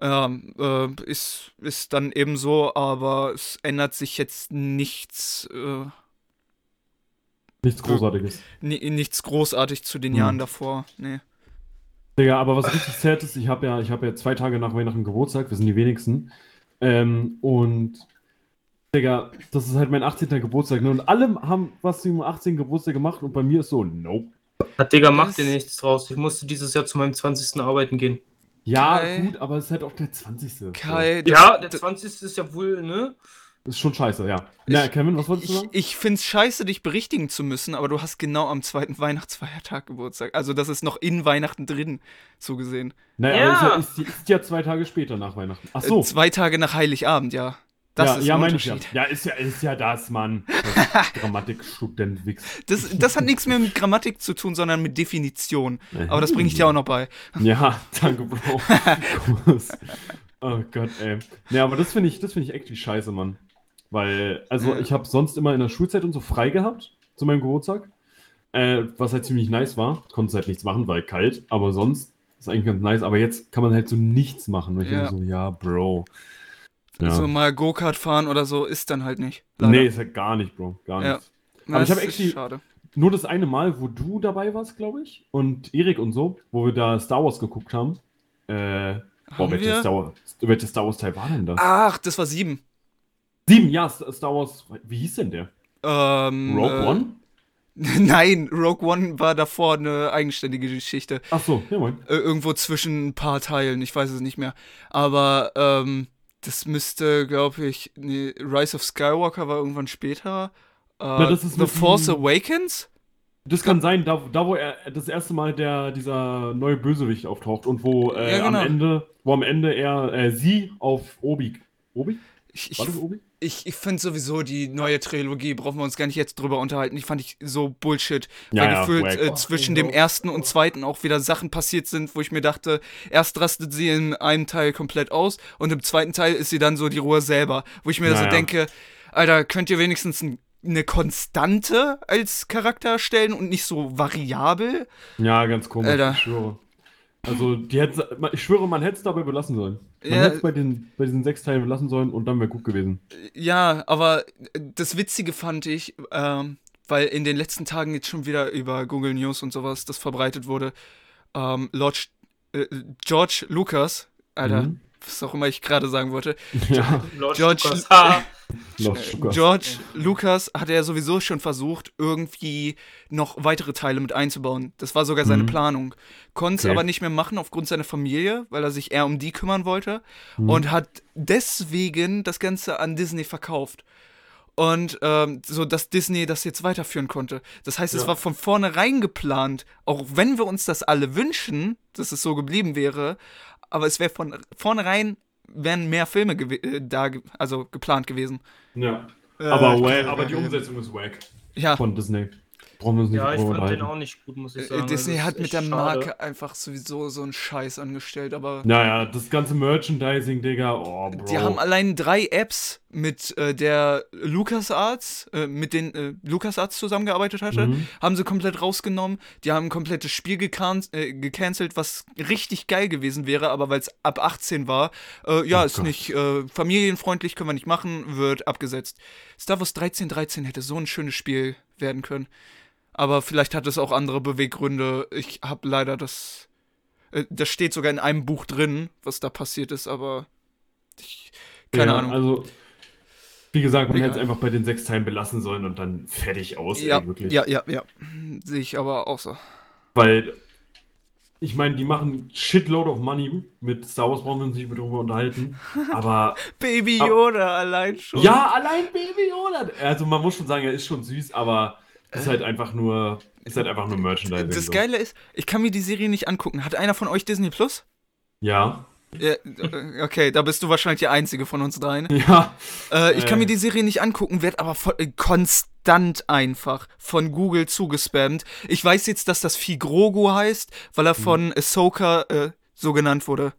Ähm, äh, ist, ist dann eben so, aber es ändert sich jetzt nichts, äh, nichts Großartiges. ni nichts großartig zu den Hm. Jahren davor. Nee. Digga, aber was richtig sad ist, ich habe ja, ich habe ja zwei Tage nach Weihnachten Geburtstag, wir sind die wenigsten. Ähm, und Digga, das ist halt mein 18. Geburtstag. Ne? Und alle haben was zum 18. Geburtstag gemacht und bei mir ist so, nope. Hat Digga, mach dir nichts draus. Ich musste dieses Jahr zu meinem 20. arbeiten gehen. Ja, Kai. gut, aber es ist halt auch der 20. Kai, Ja, der das, 20. ist ja wohl, ne? Ist schon scheiße, ja. Na, Kevin, was wolltest du ich, sagen? ich find's scheiße, dich berichtigen zu müssen, aber du hast genau am zweiten Weihnachtsfeiertag Geburtstag. Also das ist noch in Weihnachten drin, so gesehen. Naja, Ja. aber es ist, ja, ist, ist ja zwei Tage später nach Weihnachten. Ach so. Äh, zwei Tage nach Heiligabend, ja. Das ja, ist ja, ein ich ja. Unterschied. Ja, ist ja, ist ja das, Mann. Das Grammatikstudent Wix. Das, das hat nichts mehr mit Grammatik zu tun, sondern mit Definition. Aber das bringe ich dir auch noch bei. Ja, danke, Bro. Oh Gott, ey. Ne, aber das finde ich, das finde ich echt wie scheiße, Mann. Weil, also Ja. ich habe sonst immer in der Schulzeit und so frei gehabt zu meinem Geburtstag. Äh, was halt ziemlich nice war. Konnte halt nichts machen, weil kalt, aber sonst ist eigentlich ganz nice. Aber jetzt kann man halt so nichts machen. Und ich Ja. denke so, ja, Bro. Ja. So mal Go-Kart fahren oder so ist dann halt nicht. Leider. nee, ist halt gar nicht, Bro. Gar Ja. nicht. Na, aber ich das hab ist actually- schade. Nur das eine Mal, wo du dabei warst, glaube ich, und Erik und so, wo wir da Star Wars geguckt haben. Äh, boah, welches? Star, Wars, welches Star Wars Teil war denn das? Ach, das war sieben. Sieben, ja, Star Star Wars. Wie hieß denn der? Ähm, Rogue äh, One? Nein, Rogue One war davor eine eigenständige Geschichte. Ach so, ja, moin. Äh, irgendwo zwischen ein paar Teilen, ich weiß es nicht mehr. Aber ähm, das müsste, glaube ich, nee, Rise of Skywalker war irgendwann später. Äh, Na, das ist The Force Awakens? Das kann sein, da, da wo er das erste Mal der, dieser neue Bösewicht auftaucht und wo äh, Ja, genau. am Ende, wo am Ende er äh, sie auf Obi. Obi? Ich, ich, War das Obi? Ich, ich finde sowieso die neue Trilogie, brauchen wir uns gar nicht jetzt drüber unterhalten. Die fand ich so Bullshit. Ja, weil ja, gefühlt äh, zwischen dem ersten und zweiten auch wieder Sachen passiert sind, wo ich mir dachte, erst rastet sie in einem Teil komplett aus und im zweiten Teil ist sie dann so die Ruhe selber. Wo ich mir Ja, so ja. denke, Alter, könnt ihr wenigstens ein, eine Konstante als Charakter stellen und nicht so variabel? Ja, ganz komisch, Alter. schwöre. Also, die hätte, ich schwöre, man hätte es dabei belassen sollen. Man Ja. hätte es bei, den, bei diesen sechs Teilen belassen sollen und dann wäre gut gewesen. Ja, aber das Witzige fand ich, ähm, weil in den letzten Tagen jetzt schon wieder über Google News und sowas das verbreitet wurde, ähm, Lord, äh, George Lucas, Alter, Mhm. Was auch immer ich gerade sagen wollte, Ja, Lord George- Lucas. Lord äh, Stukas. George Lucas hat ja sowieso schon versucht, irgendwie noch weitere Teile mit einzubauen. Das war sogar seine Mhm. Planung. Konnte es Okay. aber nicht mehr machen aufgrund seiner Familie, weil er sich eher um die kümmern wollte Mhm. und hat deswegen das Ganze an Disney verkauft. Und ähm, so, dass Disney das jetzt weiterführen konnte. Das heißt, es Ja. war von vornherein geplant, auch wenn wir uns das alle wünschen, dass es so geblieben wäre, aber es wäre von vornherein wären mehr Filme äh, da, ge- also geplant gewesen. Ja. Äh, Aber, aber die Umsetzung ist wack Ja, von Disney. Brauchen wir uns nicht Ja, ich fand den auch nicht gut, muss ich äh, sagen. Disney Das ist hat mit echt der schade. Marke einfach sowieso so einen Scheiß angestellt, aber Naja, das ganze Merchandising, Digga. Oh, Bro. die haben allein drei Apps mit äh, der LucasArts, äh, mit den äh, LucasArts zusammengearbeitet hatte, Mhm. haben sie komplett rausgenommen. Die haben ein komplettes Spiel gecan äh, gecancelt, was richtig geil gewesen wäre, aber weil es ab 18 war, äh, ja, Oh ist Gott. nicht äh, familienfreundlich, können wir nicht machen, wird abgesetzt. Star Wars 1313 hätte so ein schönes Spiel werden können. Aber vielleicht hat es auch andere Beweggründe. Ich habe leider das. Äh, das steht sogar in einem Buch drin, was da passiert ist, aber. Ich, keine ja, Ahnung. Also, wie gesagt, man hätte es einfach bei den sechs Teilen belassen sollen und dann fertig aus, ja, ey, wirklich. ja, ja, ja. Sehe ich aber auch so. Weil, ich meine, die machen Shitload of Money. Mit Star Wars brauchen wir uns nicht mehr drüber unterhalten. Aber, Baby Ab- Yoda allein schon. ja, allein Baby Yoda. Also, man muss schon sagen, er ist schon süß, aber ist halt einfach nur, ist halt einfach nur Merchandising. Das so. Geile ist, ich kann mir die Serie nicht angucken. Hat einer von euch Disney Plus? Ja. Ja, äh, okay, da bist du wahrscheinlich der Einzige von uns dreien. Ja. Äh, ich kann Äh. mir die Serie nicht angucken, wird aber voll, äh, konstant einfach von Google zugespammt. Ich weiß jetzt, dass das Vieh Grogu heißt, weil er Mhm. von Ahsoka äh, so genannt wurde.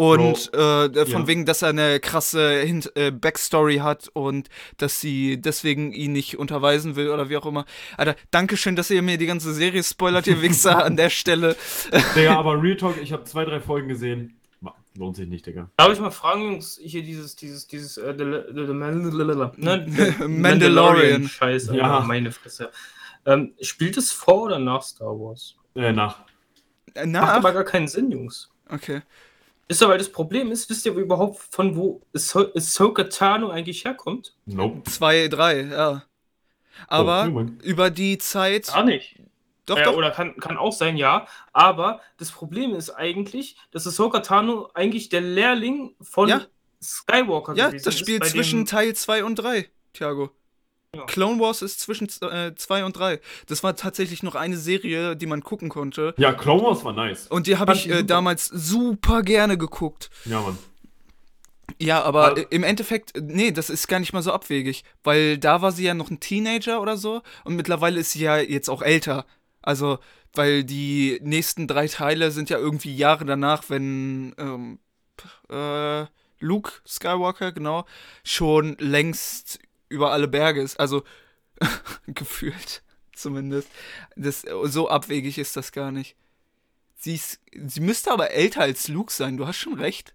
Und äh, von ja. wegen, dass er eine krasse Hint äh, Backstory hat und dass sie deswegen ihn nicht unterweisen will oder wie auch immer. Alter, Dankeschön, dass ihr mir die ganze Serie spoilert, ihr Wichser, an der Stelle. Digga, aber Real Talk, ich habe zwei, drei Folgen gesehen. Lohnt sich nicht, Digga. Darf ich mal fragen, Jungs, hier dieses, dieses, dieses, äh, ne, Mandalorian. Scheiß, Alter, Ja. meine Fresse. Ähm, spielt es vor oder nach Star Wars? Äh, nach. Äh, Macht Na, aber gar keinen Sinn, Jungs. okay. Ist aber das Problem ist, wisst ihr überhaupt, von wo Ahso- Ahsoka Tano eigentlich herkommt? Nope. Zwei, drei, ja. Aber Oh, über die Zeit. Gar nicht. Doch, äh, doch. Oder kann, kann auch sein, ja. Aber das Problem ist eigentlich, dass Ahsoka Tano eigentlich der Lehrling von Ja. Skywalker Ja, gewesen das ist, spielt bei zwischen dem- Teil 2 und 3, Thiago. Ja. Clone Wars ist zwischen 2 und 3. Das war tatsächlich noch eine Serie, die man gucken konnte. Ja, Clone Wars war nice. Und die habe ich äh, super. damals super gerne geguckt. Ja, Mann. Ja, aber Also- äh, im Endeffekt, äh, nee, das ist gar nicht mal so abwegig. Weil da war sie ja noch ein Teenager oder so. Und mittlerweile ist sie ja jetzt auch älter. Also, weil die nächsten drei Teile sind ja irgendwie Jahre danach, wenn ähm, äh, Luke Skywalker, genau, schon längst über alle Berge ist. Also, gefühlt zumindest. Das, so abwegig ist das gar nicht. Sie, ist, sie müsste aber älter als Luke sein, du hast schon recht.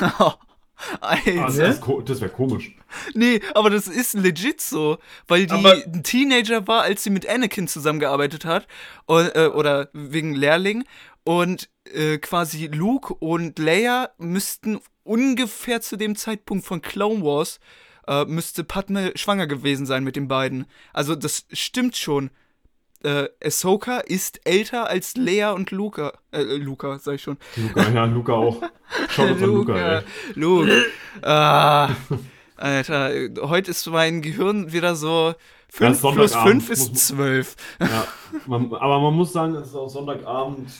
Alter. Also, das, ist ko- das wäre komisch. Nee, aber das ist legit so, weil die Aber- ein Teenager war, als sie mit Anakin zusammengearbeitet hat und, äh, oder wegen Lehrling und äh, quasi Luke und Leia müssten ungefähr zu dem Zeitpunkt von Clone Wars äh, müsste Padme schwanger gewesen sein mit den beiden. Also das stimmt schon. Äh, Ahsoka ist älter als Leia und Luca. Äh, Luca, sag ich schon. Luca, ja, Luca auch. Schaut uns an Luca, ey. Luke. Ah, Alter, heute ist mein Gehirn wieder so 5 ist plus Sonntagabend. 5 ist Muss- 12. Ja, man, aber man muss sagen, es ist auch Sonntagabend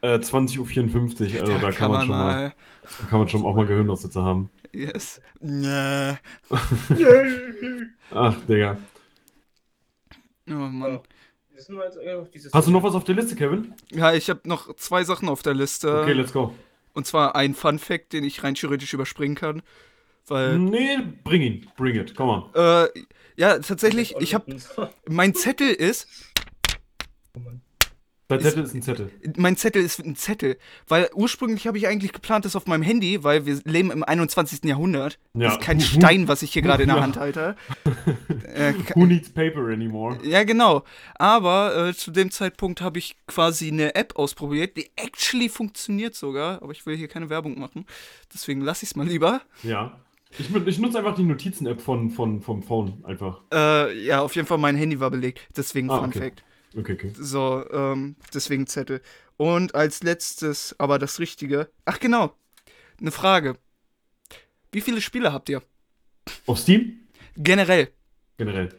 äh, 20.54 Uhr. Also da kann, man schon mal, da kann man schon auch mal Gehirnaussetzer haben. Yes. Nee. Ach, Digga. Oh Mann. Dieses- Hast du noch was auf der Liste, Kevin? Ja, ich habe noch zwei Sachen auf der Liste. Okay, let's go. Und zwar ein Fun Fact, den ich rein theoretisch überspringen kann. Weil, Nee, bring ihn. Bring it. Come on. äh, ja, tatsächlich, ich habe, mein Zettel ist, Dein Zettel ist ein Zettel. mein Zettel ist ein Zettel. Weil ursprünglich habe ich eigentlich geplant, das auf meinem Handy, weil wir leben im 21. Jahrhundert. Ja. Das ist kein Stein, was ich hier gerade in der Ja. Hand halte. Äh, Who needs paper anymore? Ja, genau. Aber äh, zu dem Zeitpunkt habe ich quasi eine App ausprobiert, die actually funktioniert sogar. Aber ich will hier keine Werbung machen. Deswegen lasse ich es mal lieber. Ja. Ich, ich nutze einfach die Notizen-App von, von, vom Phone einfach. Äh, ja, auf jeden Fall mein Handy war belegt. Deswegen Ah, Fun okay. Fact. Okay, okay. So, ähm, deswegen Zettel. Und als letztes, aber das Richtige. Ach, genau. Eine Frage. Wie viele Spiele habt ihr? Auf Steam? Generell. Generell.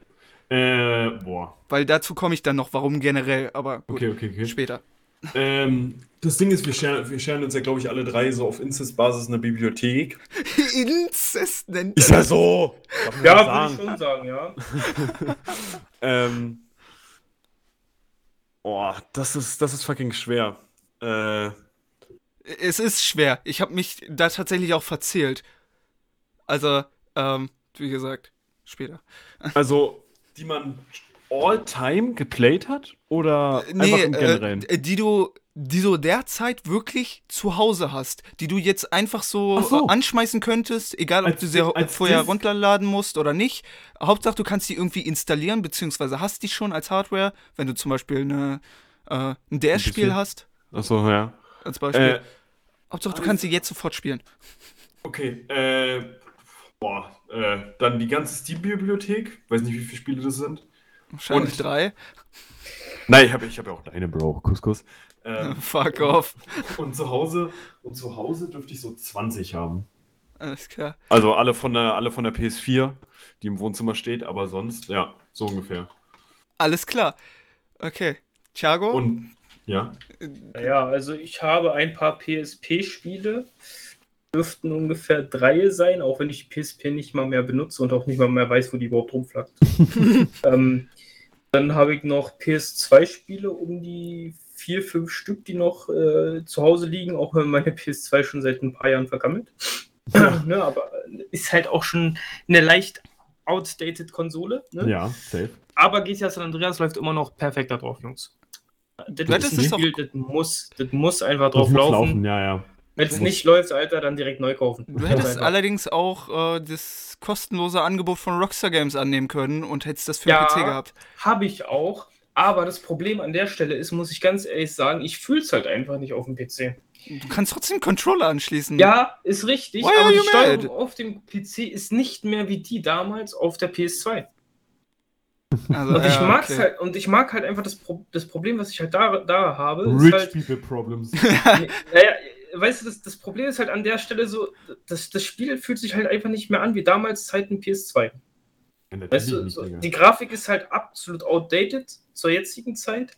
Äh, boah. Weil dazu komme ich dann noch, warum generell, aber gut, Okay, okay, okay. später. Ähm, das Ding ist, wir scheren, wir scheren uns ja, glaube ich, alle drei so auf Inzest-Basis eine Bibliothek. Inzest nennt Ist ja so! Ja, das würde ich schon sagen, ja. Ähm. Oh, das ist, das ist fucking schwer. Äh, Es ist schwer. Ich habe mich da tatsächlich auch verzählt. Also, ähm, wie gesagt, später. also, die man all-time geplayt hat? Oder einfach Nee, im Generellen? äh, die du, die du derzeit wirklich zu Hause hast, die du jetzt einfach so, so. äh, anschmeißen könntest, egal ob Als du sie vorher runterladen musst oder nicht. Hauptsache, du kannst die irgendwie installieren, beziehungsweise hast die schon als Hardware, wenn du zum Beispiel eine, äh, ein DS-Spiel hast, Achso, ja. als Beispiel. Äh, Hauptsache, du kannst sie jetzt sofort spielen. okay, äh. Boah, äh, dann die ganze Steam-Bibliothek. Weiß nicht, wie viele Spiele das sind. Wahrscheinlich Und- drei. Nein, ich habe ich hab ja auch Deine Bro, Couscous. Ähm, Fuck off. Und zu Hause, und zu Hause dürfte ich so 20 haben. Alles klar. also alle von der, alle von der PS4, die im Wohnzimmer steht, aber sonst, ja, so ungefähr. Alles klar. Okay. Thiago? Und ja, Naja, also ich habe ein paar PSP-Spiele. Dürften ungefähr drei sein, auch wenn ich die PSP nicht mal mehr benutze und auch nicht mal mehr weiß, wo die überhaupt rumflackt. ähm, dann habe ich noch PS2-Spiele um die vier, fünf Stück, die noch äh, zu Hause liegen, auch wenn meine PS2 schon seit ein paar Jahren vergammelt. ne, aber ist halt auch schon eine leicht outdated Konsole. Ne? ja, safe. Aber GTA San Andreas läuft immer noch perfekt da drauf, Jungs. Das, Das ein Spiel, das muss, das muss einfach Das drauf muss laufen. laufen, ja, ja. Wenn es nicht läuft, Alter, dann direkt neu kaufen. Du hättest einfach. allerdings auch äh, das kostenlose Angebot von Rockstar Games annehmen können und hättest das für Ja. den PC gehabt. Habe ich auch. Aber das Problem an der Stelle ist, muss ich ganz ehrlich sagen, ich fühle es halt einfach nicht auf dem PC. Du kannst trotzdem Controller anschließen. Ja, ist richtig, Why aber die Steuerung mad? auf dem PC ist nicht mehr wie die damals auf der PS2. Also, Und ich ja, mag's okay. halt, und ich mag halt einfach das, Pro das Problem, was ich halt da, da habe, ist Rich halt, People Problems. Naja, weißt du, das, das Problem ist halt an der Stelle so, das, das Spiel fühlt sich halt einfach nicht mehr an wie damals Zeiten PS2. Ja, natürlich Weißt du, so, die Grafik ist halt absolut outdated zur jetzigen Zeit.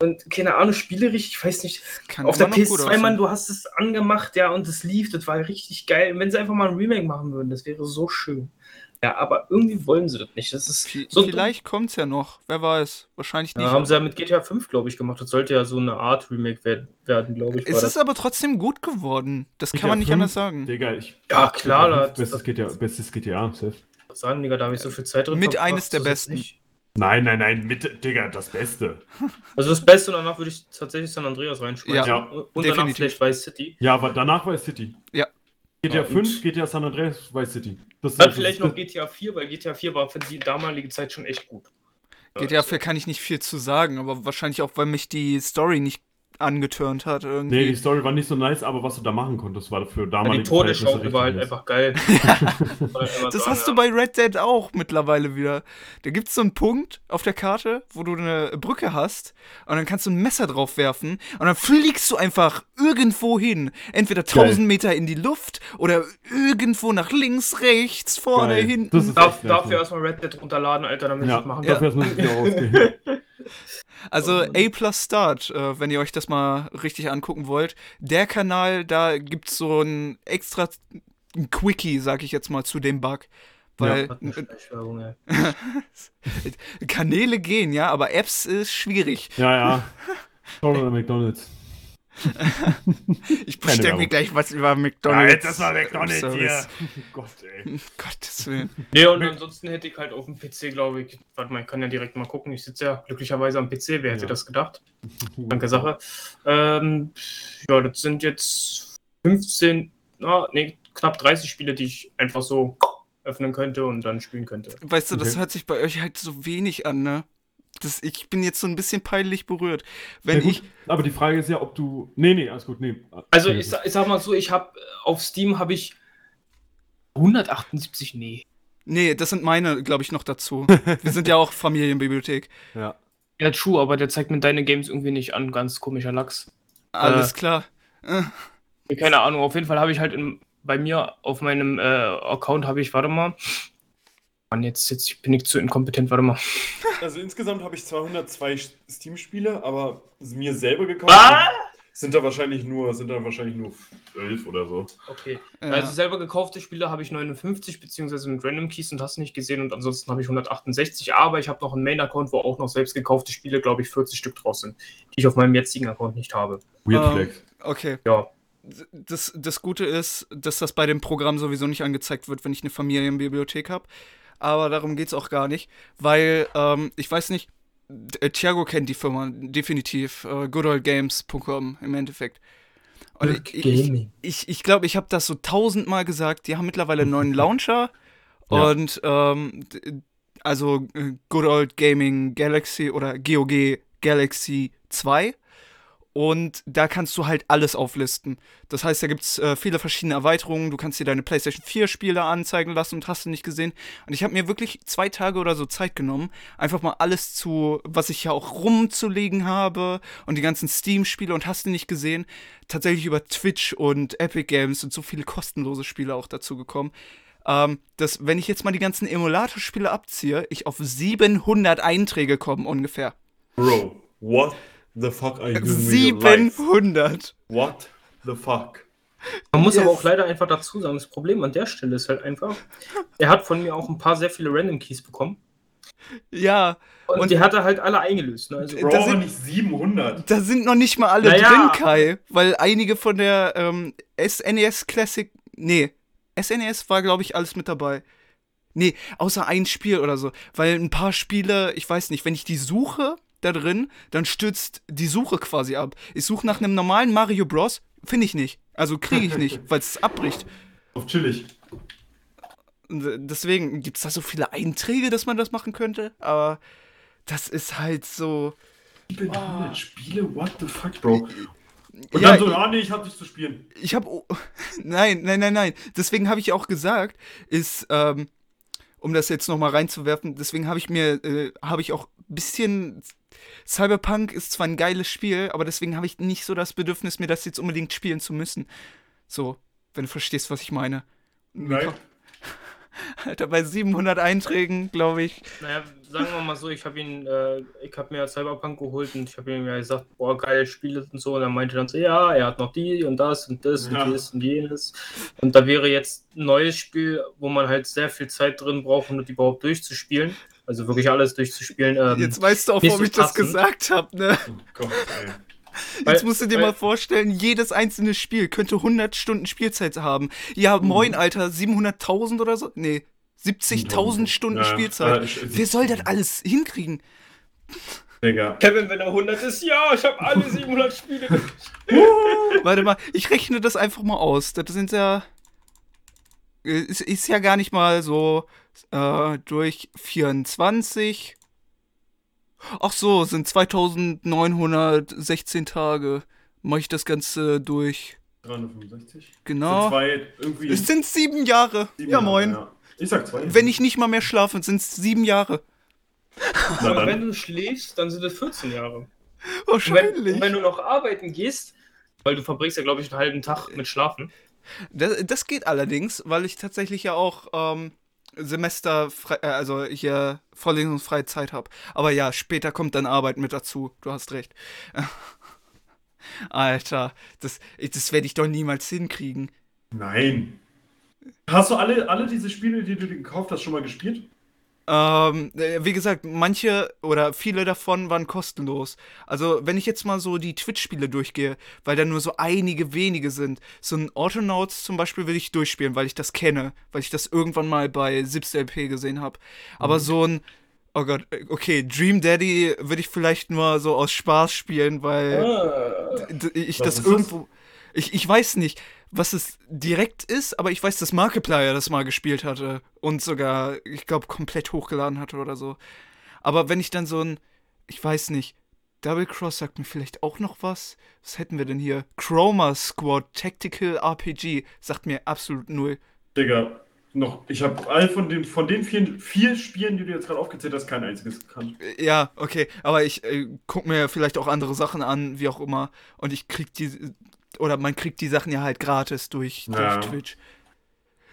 Und keine Ahnung, spielerisch, ich weiß nicht, Kann auf der immer noch gut PS2, aussehen. Mann, du hast es angemacht, ja, und es lief, das war richtig geil. Und wenn sie einfach mal ein Remake machen würden, das wäre so schön. Ja, aber irgendwie wollen sie das nicht. Das ist so Vielleicht kommt's ja noch. Wer weiß. Wahrscheinlich nicht. Ja, haben sie ja mit GTA 5, glaube ich, gemacht. Das sollte ja so eine Art Remake werden, werden glaube ich. es das. ist aber trotzdem gut geworden. Das kann GTA man nicht 5, anders sagen. Digga, ich. Ja, klar, GTA da- 5, bestes GTA, bestes GTA, safe. sagen, Digga, da habe ich so viel Zeit drin Mit verbracht, eines der das besten. nicht- Nein, nein, nein, mit, Digga, das Beste. Also das Beste und danach würde ich tatsächlich San Andreas reinschmeißen. Ja, und danach definitiv. vielleicht Vice City. Ja, aber danach war es City. Ja. GTA Ja, 5, und- GTA San Andreas, Vice City. Das Dann das vielleicht ist- noch GTA 4, weil GTA 4 war für die damalige Zeit schon echt gut. GTA 4 kann ich nicht viel zu sagen, aber wahrscheinlich auch, weil mich die Story nicht angetörnt hat irgendwie. Nee, die Story war nicht so nice, aber was du da machen konntest, war für Ja, damalige die Todesschau Verhältnisse war halt einfach geil. Das hast du bei Red Dead auch mittlerweile wieder. Da gibt es so einen Punkt auf der Karte, wo du eine Brücke hast und dann kannst du ein Messer drauf werfen und dann fliegst du einfach irgendwo hin. Entweder 1000 Meter in die Luft oder irgendwo nach links, rechts, vorne, Geil. hinten. Darf, dafür erstmal Red Dead runterladen, Alter, damit Ja, ich das machen dafür kann. man wieder rausgehen. Also A plus Start, äh, wenn ihr euch das mal richtig angucken wollt. Der Kanal, da gibt's so ein extra ein Quickie, sag ich jetzt mal, zu dem Bug. Weil äh, Kanäle gehen, ja, aber Apps ist schwierig. Ja, ja. McDonalds. Ich bestelle mir gleich was über McDonalds. McDonalds Service. Oh Gott, ey. Gottes Willen. Nee, und ansonsten hätte ich halt auf dem PC, glaube ich, warte mal, ich kann ja direkt mal gucken, ich sitze ja glücklicherweise am PC, wer hätte Ja. das gedacht? Danke Sache. Ähm, ja, das sind jetzt 15, na, nee, knapp 30 Spiele, die ich einfach so öffnen könnte und dann spielen könnte. Weißt du, das Okay. hört sich bei euch halt so wenig an, ne? Das, ich bin jetzt so ein bisschen peinlich berührt. Ja, Wenn gut, ich. aber die Frage ist ja, ob du. Nee, nee, alles gut, nee. Also ich, ich sag mal so, ich habe auf Steam habe ich 178, nee. Nee, das sind meine, glaube ich, noch dazu. Wir sind ja auch Familienbibliothek. Ja. Ja, true, aber der zeigt mir deine Games irgendwie nicht an, ganz komischer Lachs. Alles Äh. klar. Äh, Keine Ahnung, auf jeden Fall habe ich halt in, bei mir auf meinem äh, Account habe ich, warte mal, Mann, jetzt, jetzt bin ich zu inkompetent, warte mal. Also insgesamt habe ich 202 Steam-Spiele, aber mir selber gekauft Ah! sind da wahrscheinlich nur, sind da wahrscheinlich nur 11 oder so. Okay. Ja. Also selber gekaufte Spiele habe ich 59, beziehungsweise mit Random Keys und hast du nicht gesehen und ansonsten habe ich 168, aber ich habe noch einen Main-Account, wo auch noch selbst gekaufte Spiele, glaube ich, 40 Stück draus sind, die ich auf meinem jetzigen Account nicht habe. Weird Ähm, Flag. Okay. Ja. Das, das Gute ist, dass das bei dem Programm sowieso nicht angezeigt wird, wenn ich eine Familienbibliothek habe. Aber darum geht es auch gar nicht, weil ähm, ich weiß nicht, äh, Thiago kennt die Firma definitiv, äh, goodoldgames.com im Endeffekt. Und ich, ich, ich, ich glaube, ich habe das so tausendmal gesagt. Die haben mittlerweile einen neuen Launcher Ja. und ähm, also äh, Good Old Gaming Galaxy oder GOG Galaxy 2. Und da kannst du halt alles auflisten. Das heißt, da gibt es äh, viele verschiedene Erweiterungen. Du kannst dir deine PlayStation 4 Spiele anzeigen lassen und hast du nicht gesehen. Und ich habe mir wirklich zwei Tage oder so Zeit genommen, einfach mal alles zu, was ich ja auch rumzulegen habe und die ganzen Steam-Spiele und hast du nicht gesehen, tatsächlich über Twitch und Epic Games sind so viele kostenlose Spiele auch dazu gekommen. Ähm, dass, wenn ich jetzt mal die ganzen Emulator-Spiele abziehe, ich auf 700 Einträge komme ungefähr. Bro, what the fuck are you doing with your life? 700! What the fuck? Man muss aber Yes. auch leider einfach dazu sagen, das Problem an der Stelle ist halt einfach, er hat von mir auch ein paar sehr viele Random Keys bekommen. Ja, Und, Und- die hat er halt alle eingelöst. Ne? Also, Bro, da aber sind- nicht 700. Da sind noch nicht mal alle Naja. drin, Kai, weil einige von der ähm, SNES Classic, nee, SNES war glaube ich alles mit dabei. Nee, außer ein Spiel oder so, weil ein paar Spiele, ich weiß nicht, wenn ich die suche da drin, dann stürzt die Suche quasi ab. Ich suche nach einem normalen Mario Bros, finde ich nicht. Also kriege ich nicht, weil es abbricht. Auf chillig. Äh, Deswegen gibt es da so viele Einträge, dass man das machen könnte, aber das ist halt so. 700 Spiele? What the fuck, Bro? Und Ja, dann so, ah nee, ich hab nichts zu spielen. ich habe nein, nein, nein, nein. Deswegen habe ich auch gesagt, ist ähm, um das jetzt noch mal reinzuwerfen, deswegen habe ich mir äh, habe ich auch ein bisschen Cyberpunk ist zwar ein geiles Spiel, aber deswegen habe ich nicht so das Bedürfnis, mir das jetzt unbedingt spielen zu müssen. So, wenn du verstehst, was ich meine. Nein. Alter, bei 700 Einträgen, glaube ich. Naja, sagen wir mal so, ich habe ihn, äh, ich habe mir Cyberpunk geholt und ich habe ihm ja gesagt, boah, geile Spiele und so. Und er meinte dann so, ja, er hat noch die und das und das Ja. und dies und jenes. Und da wäre jetzt ein neues Spiel, wo man halt sehr viel Zeit drin braucht, um das überhaupt durchzuspielen. Also wirklich alles durchzuspielen. Ähm, Jetzt weißt du auch, warum ich das gesagt habe, ne? Oh Gott, ey. Weil- Jetzt musst du dir weil- mal vorstellen, jedes einzelne Spiel könnte 100 Stunden Spielzeit haben. Ja, moin, Alter, 700.000 oder so? Nee, 70.000 Stunden Ja, Spielzeit. ich- Wer soll das alles hinkriegen? Digga. Kevin, wenn er 100 ist, ja, ich habe alle 700 Spiele. Warte mal, ich rechne das einfach mal aus. Das sind ja. äh, Ist, ist ja gar nicht mal so äh, durch 24. Ach so, sind 2916 Tage. Mache ich das Ganze durch. 365. Genau. Sind zwei, irgendwie. Es sind sieben Jahre. sieben ja, Jahre, moin. ja. Ich sag zwei. Wenn ich nicht mal mehr schlafe, sind es sieben Jahre. Na Aber dann. wenn du schläfst, dann sind es 14 Jahre. Und wenn, Wahrscheinlich. und wenn du noch arbeiten gehst, weil du verbringst ja, glaube ich, einen halben Tag mit Schlafen. Das, das geht allerdings, weil ich tatsächlich ja auch ähm, Semester, äh, also hier vorlesungsfreie Zeit habe. Aber ja, später kommt dann Arbeit mit dazu. Du hast recht. Alter, das, das werde ich doch niemals hinkriegen. Nein. Hast du alle, alle diese Spiele, die du gekauft hast, schon mal gespielt? Ähm, äh, wie gesagt, manche oder viele davon waren kostenlos. Also, wenn ich jetzt mal so die Twitch-Spiele durchgehe, weil da nur so einige wenige sind. So ein Autonauts zum Beispiel will ich durchspielen, weil ich das kenne, weil ich das irgendwann mal bei Sips LP gesehen habe. Aber so ein, oh Gott, äh, okay, Dream Daddy würde ich vielleicht nur so aus Spaß spielen, weil d- ich das ist das? irgendwo. Ich, ich weiß nicht, was es direkt ist, aber ich weiß, dass Markiplier das mal gespielt hatte und sogar, ich glaube, komplett hochgeladen hatte oder so. Aber wenn ich dann so ein, ich weiß nicht, Double Cross sagt mir vielleicht auch noch was. Was hätten wir denn hier? Chroma Squad Tactical RPG sagt mir absolut null. Digga, noch. Ich habe all von den, von den vier, vier Spielen, die du jetzt gerade aufgezählt hast, kein einziges gekannt. Äh, Ja, okay, aber ich äh, guck mir vielleicht auch andere Sachen an, wie auch immer. Und ich krieg die, oder man kriegt die Sachen ja halt gratis durch, Ja. durch Twitch.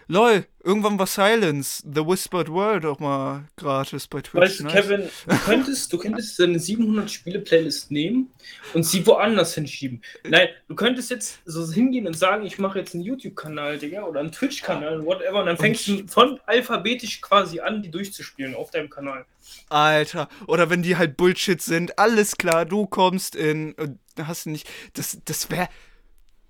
Lol, irgendwann war Silence, The Whispered World auch mal gratis bei Twitch. Weißt du, nice. Kevin, du könntest, du könntest deine 700 Spiele-Playlist nehmen und sie woanders hinschieben. Nein, du könntest jetzt so hingehen und sagen, ich mache jetzt einen YouTube-Kanal, Digga, oder einen Twitch-Kanal, whatever, und dann fängst du von alphabetisch quasi an, die durchzuspielen auf deinem Kanal. Alter, oder wenn die halt Bullshit sind, alles klar, du kommst in, und da hast du nicht, das, das wäre,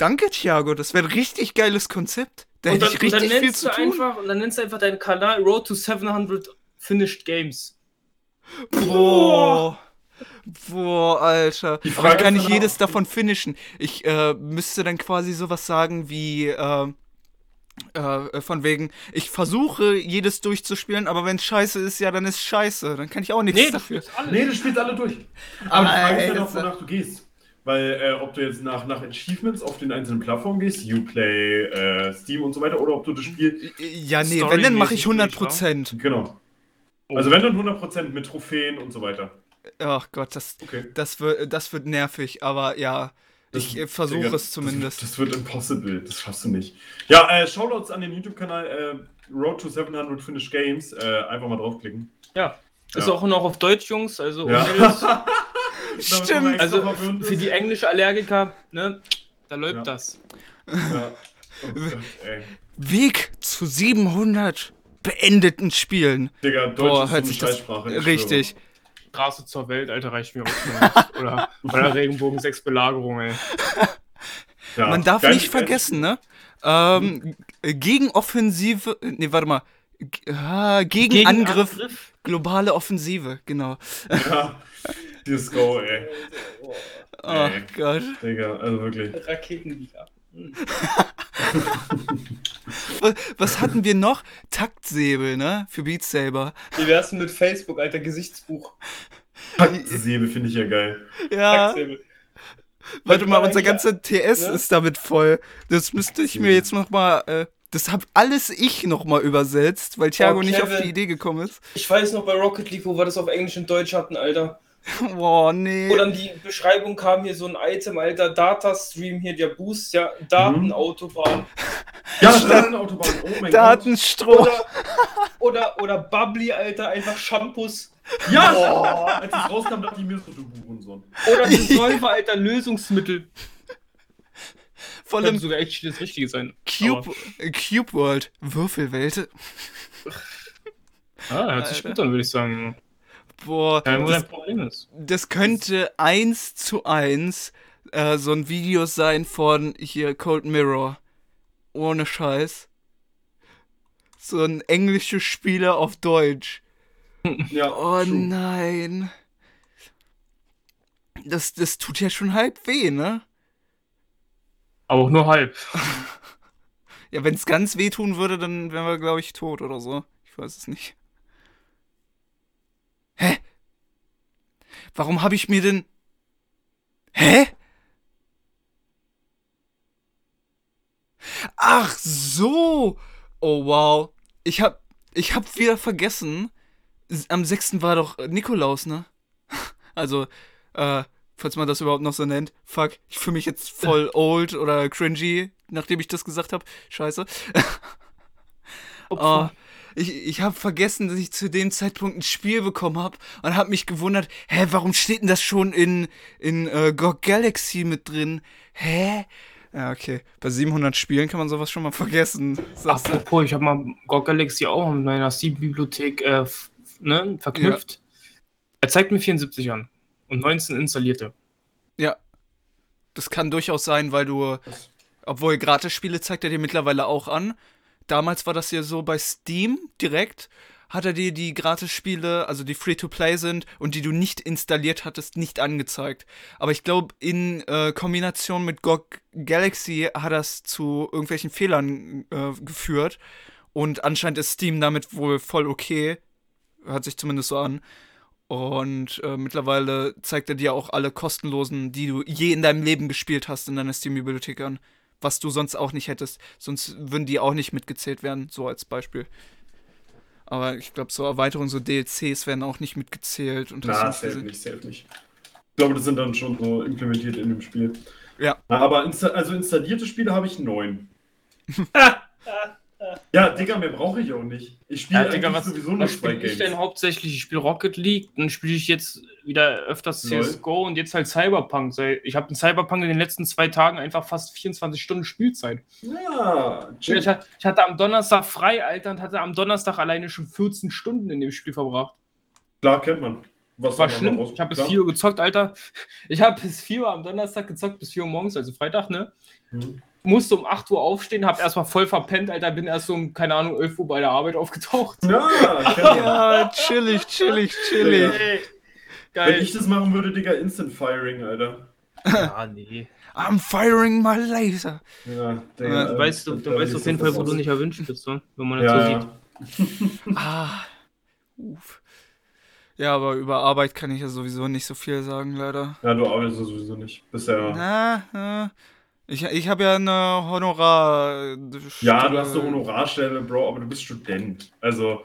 danke Thiago, das wäre ein richtig geiles Konzept. Da Und hätte dann, ich und dann richtig viel nennst zu du tun. einfach, und dann nennst du einfach deinen Kanal Road to 700 Finished Games. Boah. Boah, Alter. Die Aber ich Frage kann nicht jedes davon finishen. Ich äh, müsste dann quasi sowas sagen wie, äh, äh, von wegen, ich versuche jedes durchzuspielen, aber wenn es scheiße ist, ja, dann ist scheiße. Dann kann ich auch nichts Nee, dafür. ist alles. Nee, du spielst alle durch. Aber die Frage ist ja noch, wonach du gehst. Weil, äh, ob du jetzt nach, nach Achievements auf den einzelnen Plattformen gehst, Uplay, äh, Steam und so weiter, oder ob du das Spiel. Ja, nee, wenn, dann mache ich 100 Prozent. Genau. Also, wenn dann 100% mit Trophäen und so weiter. Ach Gott, das, Okay. das, wird, das wird nervig, aber ja, ich äh, versuche es zumindest. Das, das wird impossible, das schaffst du nicht. Ja, äh, Shoutouts an den YouTube-Kanal äh, Road to 700 Finish Games. Äh, einfach mal draufklicken. Ja. Ist Ja. auch noch auf Deutsch, Jungs. Also, Ja. Stimmt. also für die englische Allergiker, ne, da läuft Ja. das. Ja. Oh Gott, ey. Weg zu 700 beendeten Spielen. Digga, Deutsch Boah, ist hört sich das richtig. Straße zur Welt, Alter, reicht mir auch. oder, oder Regenbogen 6 Belagerung, ey. schwöre. Ja. Man darf Geil- nicht vergessen, ne? Ähm, Gegenoffensive, nee, warte mal. G- Ah, Gegenangriff, globale Offensive, genau. Ja, dieses Go, ey. Oh Ey. Gott. Digga, also wirklich. Raketenliga. Hm. Was, hatten wir noch? Taktsäbel, ne? Für Beat Saber. Wie wär's denn mit Facebook, alter Gesichtsbuch? Taktsäbel finde ich ja geil. Ja, Taktsäbel. warte mal, unser ganzer TS ne? ist damit voll. Das müsste ich mir jetzt noch mal, äh, das hab alles ich noch mal übersetzt, weil Thiago Oh, nicht auf die Idee gekommen ist. Ich weiß noch bei Rocket League, wo wir das auf Englisch und Deutsch hatten, Alter. Boah, nee. Wo dann die Beschreibung kam, hier so ein Item, Alter, Datastream, hier der Boost, ja, Datenautobahn. Ja, Straßenautobahn. Oh mein Gott. Datenstrom. Oder, oder, oder Bubbly, Alter, einfach Shampoos. Ja, Boah. als es rauskam, dachte ich mir so, du Hurensohn. Oder Dissolver, Alter, Lösungsmittel. Vor Könnte allem sogar echt das Richtige sein. Cube, Cube World, Würfelwelt. Ah, hört sich gut an, würde ich sagen. Boah, Ja, das, das könnte eins zu eins äh, so ein Video sein von hier Cold Mirror. Ohne Scheiß. So ein englisches Spieler auf Deutsch. Ja, Oh true. nein. Das, das tut ja schon halb weh, ne? Aber auch nur halb. Ja, wenn es ganz weh tun würde, dann wären wir, glaube ich, tot oder so. Ich weiß es nicht. Hä? Warum habe ich mir denn. Hä? Ach so! Oh wow. Ich hab. Ich hab wieder vergessen. Am 6. war doch Nikolaus, ne? Also, äh, falls man das überhaupt noch so nennt. Fuck, ich fühle mich jetzt voll old oder cringy, nachdem ich das gesagt habe. Scheiße. Oh, ich ich habe vergessen, dass ich zu dem Zeitpunkt ein Spiel bekommen habe und habe mich gewundert, hä, warum steht denn das schon in, in äh, GOG Galaxy mit drin? Hä? Ja, okay. Bei 700 Spielen kann man sowas schon mal vergessen. Apropos, ich habe mal GOG Galaxy auch in meiner Steam-Bibliothek äh, ne, verknüpft. Er zeigt mir 74 an und 19 installierte. Ja. Das kann durchaus sein, weil du. Obwohl Gratis-Spiele zeigt er dir mittlerweile auch an. Damals war das ja so bei Steam direkt. Hat er dir die Gratis-Spiele, also die Free-to-Play sind und die du nicht installiert hattest, nicht angezeigt. Aber ich glaube, in äh, Kombination mit GOG Galaxy hat das zu irgendwelchen Fehlern äh, geführt. Und anscheinend ist Steam damit wohl voll okay. Hört sich zumindest so an. Und äh, mittlerweile zeigt er dir auch alle kostenlosen, die du je in deinem Leben gespielt hast, in deiner Steam-Bibliothek an. Was du sonst auch nicht hättest. Sonst würden die auch nicht mitgezählt werden, so als Beispiel. Aber ich glaube, so Erweiterungen, so DLCs werden auch nicht mitgezählt. Und Na, du safe nicht safe nicht. Ich glaube, das sind dann schon so implementiert in dem Spiel. Ja. Na, aber insta also installierte Spiele habe ich neun. Ja, Digga, mehr brauche ich auch nicht. Ich spiele Ja, Digga, was, sowieso nur was zwei spiele ich Games. denn hauptsächlich? Ich spiele Rocket League, dann spiele ich jetzt wieder öfters Lol. CSGO und jetzt halt Cyberpunk. Ich habe in Cyberpunk in den letzten zwei Tagen einfach fast 24 Stunden Spielzeit. Ja, Ich ich hatte am Donnerstag frei, Alter, und hatte am Donnerstag alleine schon 14 Stunden in dem Spiel verbracht. Klar, kennt man. Was war schlimm. Ich habe bis Klar. 4 Uhr gezockt, Alter. Ich habe bis 4 Uhr am Donnerstag gezockt, bis 4 Uhr morgens, also Freitag, ne? Hm. Musste um 8 Uhr aufstehen, habe erstmal voll verpennt, Alter. Bin erst um, keine Ahnung, 11 Uhr bei der Arbeit aufgetaucht. Ja. Ja, chillig, chillig, chillig. Ey, Wenn geil. ich das machen würde, Digga, Instant Firing, Alter. Ja, nee. I'm firing my laser. Ja, Ja, Digga, Du ähm, weißt, du, du weißt auf jeden Fall, wo du nicht erwünscht bist, ne? wenn man das Ja, so ja. sieht. Ah. Uff. Ja, aber über Arbeit kann ich ja sowieso nicht so viel sagen, leider. ja, du arbeitest sowieso nicht. Bist ja. Na, na. Ich, ich habe ja eine Honorar. Ja, du hast eine Honorarstelle, Bro, aber du bist Student. Also,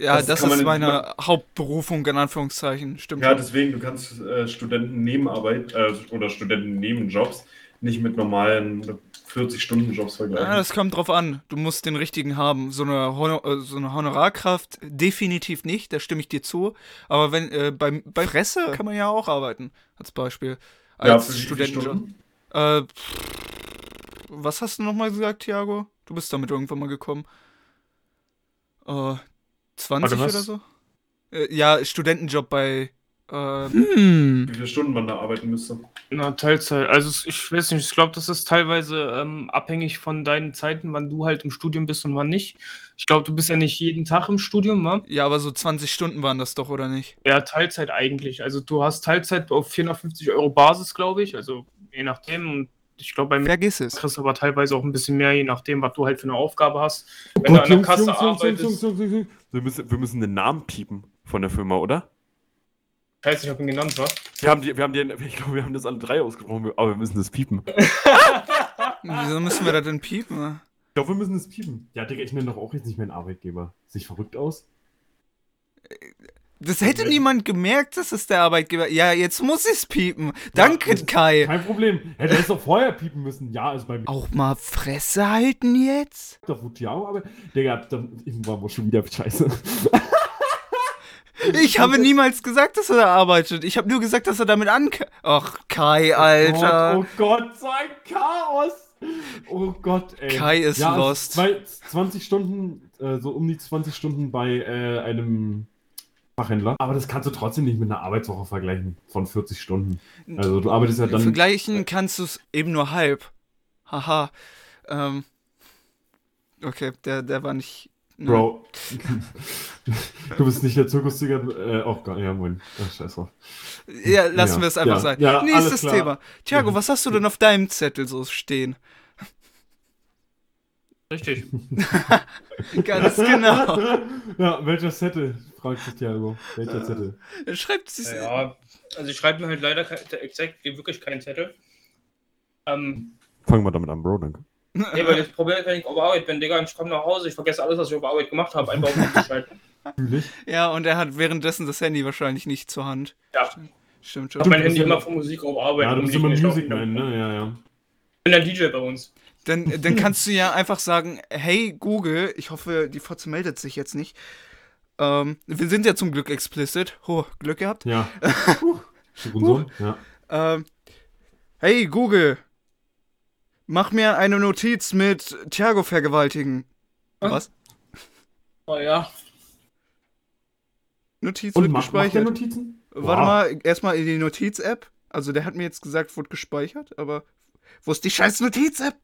Ja, das das, ist meine Hauptberufung, in Anführungszeichen. Stimmt. ja, deswegen, du kannst äh, Studentennebenarbeit äh, oder Studentennebenjobs nicht mit normalen 40-Stunden-Jobs vergleichen. Ja, das kommt drauf an. Du musst den richtigen haben. So eine, Honor äh, so eine Honorarkraft definitiv nicht, da stimme ich dir zu. Aber wenn äh, beim, bei Presse kann man ja auch arbeiten, als Beispiel. ja, Als für wie viele Studentenjob. Äh, was hast du nochmal gesagt, Thiago? Du bist damit irgendwann mal gekommen. Äh, 20 Warte, was? oder so? Äh, ja, Studentenjob bei. Äh, hm. Wie viele Stunden man da arbeiten müsste. Na, Teilzeit. Also ich weiß nicht, ich glaube, das ist teilweise ähm, abhängig von deinen Zeiten, wann du halt im Studium bist und wann nicht. Ich glaube, du bist ja nicht jeden Tag im Studium, wa? Ja, aber so 20 Stunden waren das doch, oder nicht? Ja, Teilzeit eigentlich. Also du hast Teilzeit auf 450 Euro Basis, glaube ich. Also je nachdem. Und ich glaube, bei mir Vergiss es. kriegst du aber teilweise auch ein bisschen mehr, je nachdem, was du halt für eine Aufgabe hast. Wenn du an der Kasse arbeitest. Wir müssen, wir müssen den Namen piepen von der Firma, oder? Scheiße, ich habe ihn genannt, was? Wir haben, die, wir haben die, ich glaube, wir haben das alle drei ausgesprochen, aber wir müssen das piepen. Wieso müssen wir da denn piepen? Ich glaube, wir müssen das piepen. Ja, Digga, ich nenne doch auch jetzt nicht meinen Arbeitgeber. Sieht verrückt aus? Das hätte niemand gemerkt, dass es der Arbeitgeber. Ja, jetzt muss ich's piepen. Danke, das- Kai. Kein Problem. Hätte er es doch vorher piepen müssen. Ja, also bei mir. Auch mal Fresse halten jetzt? Doch, Futiao, aber. Digga, dann irgendwann war schon wieder scheiße. Ich habe niemals gesagt, dass er da arbeitet. Ich habe nur gesagt, dass er damit an. Ach, Kai, Alter. Oh Gott, oh Gott, so ein Chaos. Oh Gott, ey. Kai ist ja, lost. Zwei, 20 Stunden, äh, so um die 20 Stunden bei äh, einem Fachhändler. Aber das kannst du trotzdem nicht mit einer Arbeitswoche vergleichen von 40 Stunden. Also du arbeitest ja dann. Vergleichen kannst du es eben nur halb. Haha. Ähm. Okay, der, der war nicht. ne. Bro. du bist nicht der Zirkussieger. Äh, oh Gott, ja, moin. Ach, scheiß drauf. Ja, lassen Ja, wir es einfach ja, sein. ja, Nächstes. Thema. Thiago, Mhm. was hast du denn auf deinem Zettel so stehen? Richtig. Ganz genau. ja, welcher Zettel? fragt sich Thiago. Welcher Zettel? Schreibt sich. Ja, also ich schreibe mir halt leider exakt wirklich keinen Zettel. Ähm, Fangen wir damit an, Bro, danke. nee, weil das Problem ist, wenn ich auf Arbeit bin, Digga, und ich komme nach Hause, ich vergesse alles, was ich auf Arbeit gemacht habe, einfach um ich. Ja, und er hat währenddessen das Handy wahrscheinlich nicht zur Hand. Ja. Stimmt Ich schon. habe mein Handy immer von Musik auf Arbeit. Ja, du bist immer nicht Music auf- Man, ne? Ja, ja. Ich bin der DJ bei uns. Dann, dann kannst du ja einfach sagen, hey Google, ich hoffe, die Fotze meldet sich jetzt nicht. Ähm, wir sind ja zum Glück explicit. Oh, Glück gehabt. Ja. Hurensohn, ja. Ähm, hey Google, mach mir eine Notiz mit Thiago vergewaltigen. Was? Oh ja. Notiz Und wird macht, macht der gespeichert. Notizen? Warte Wow. mal, erstmal in die Notiz-App. Also der hat mir jetzt gesagt, wurde gespeichert, aber wo ist die scheiß Notiz-App?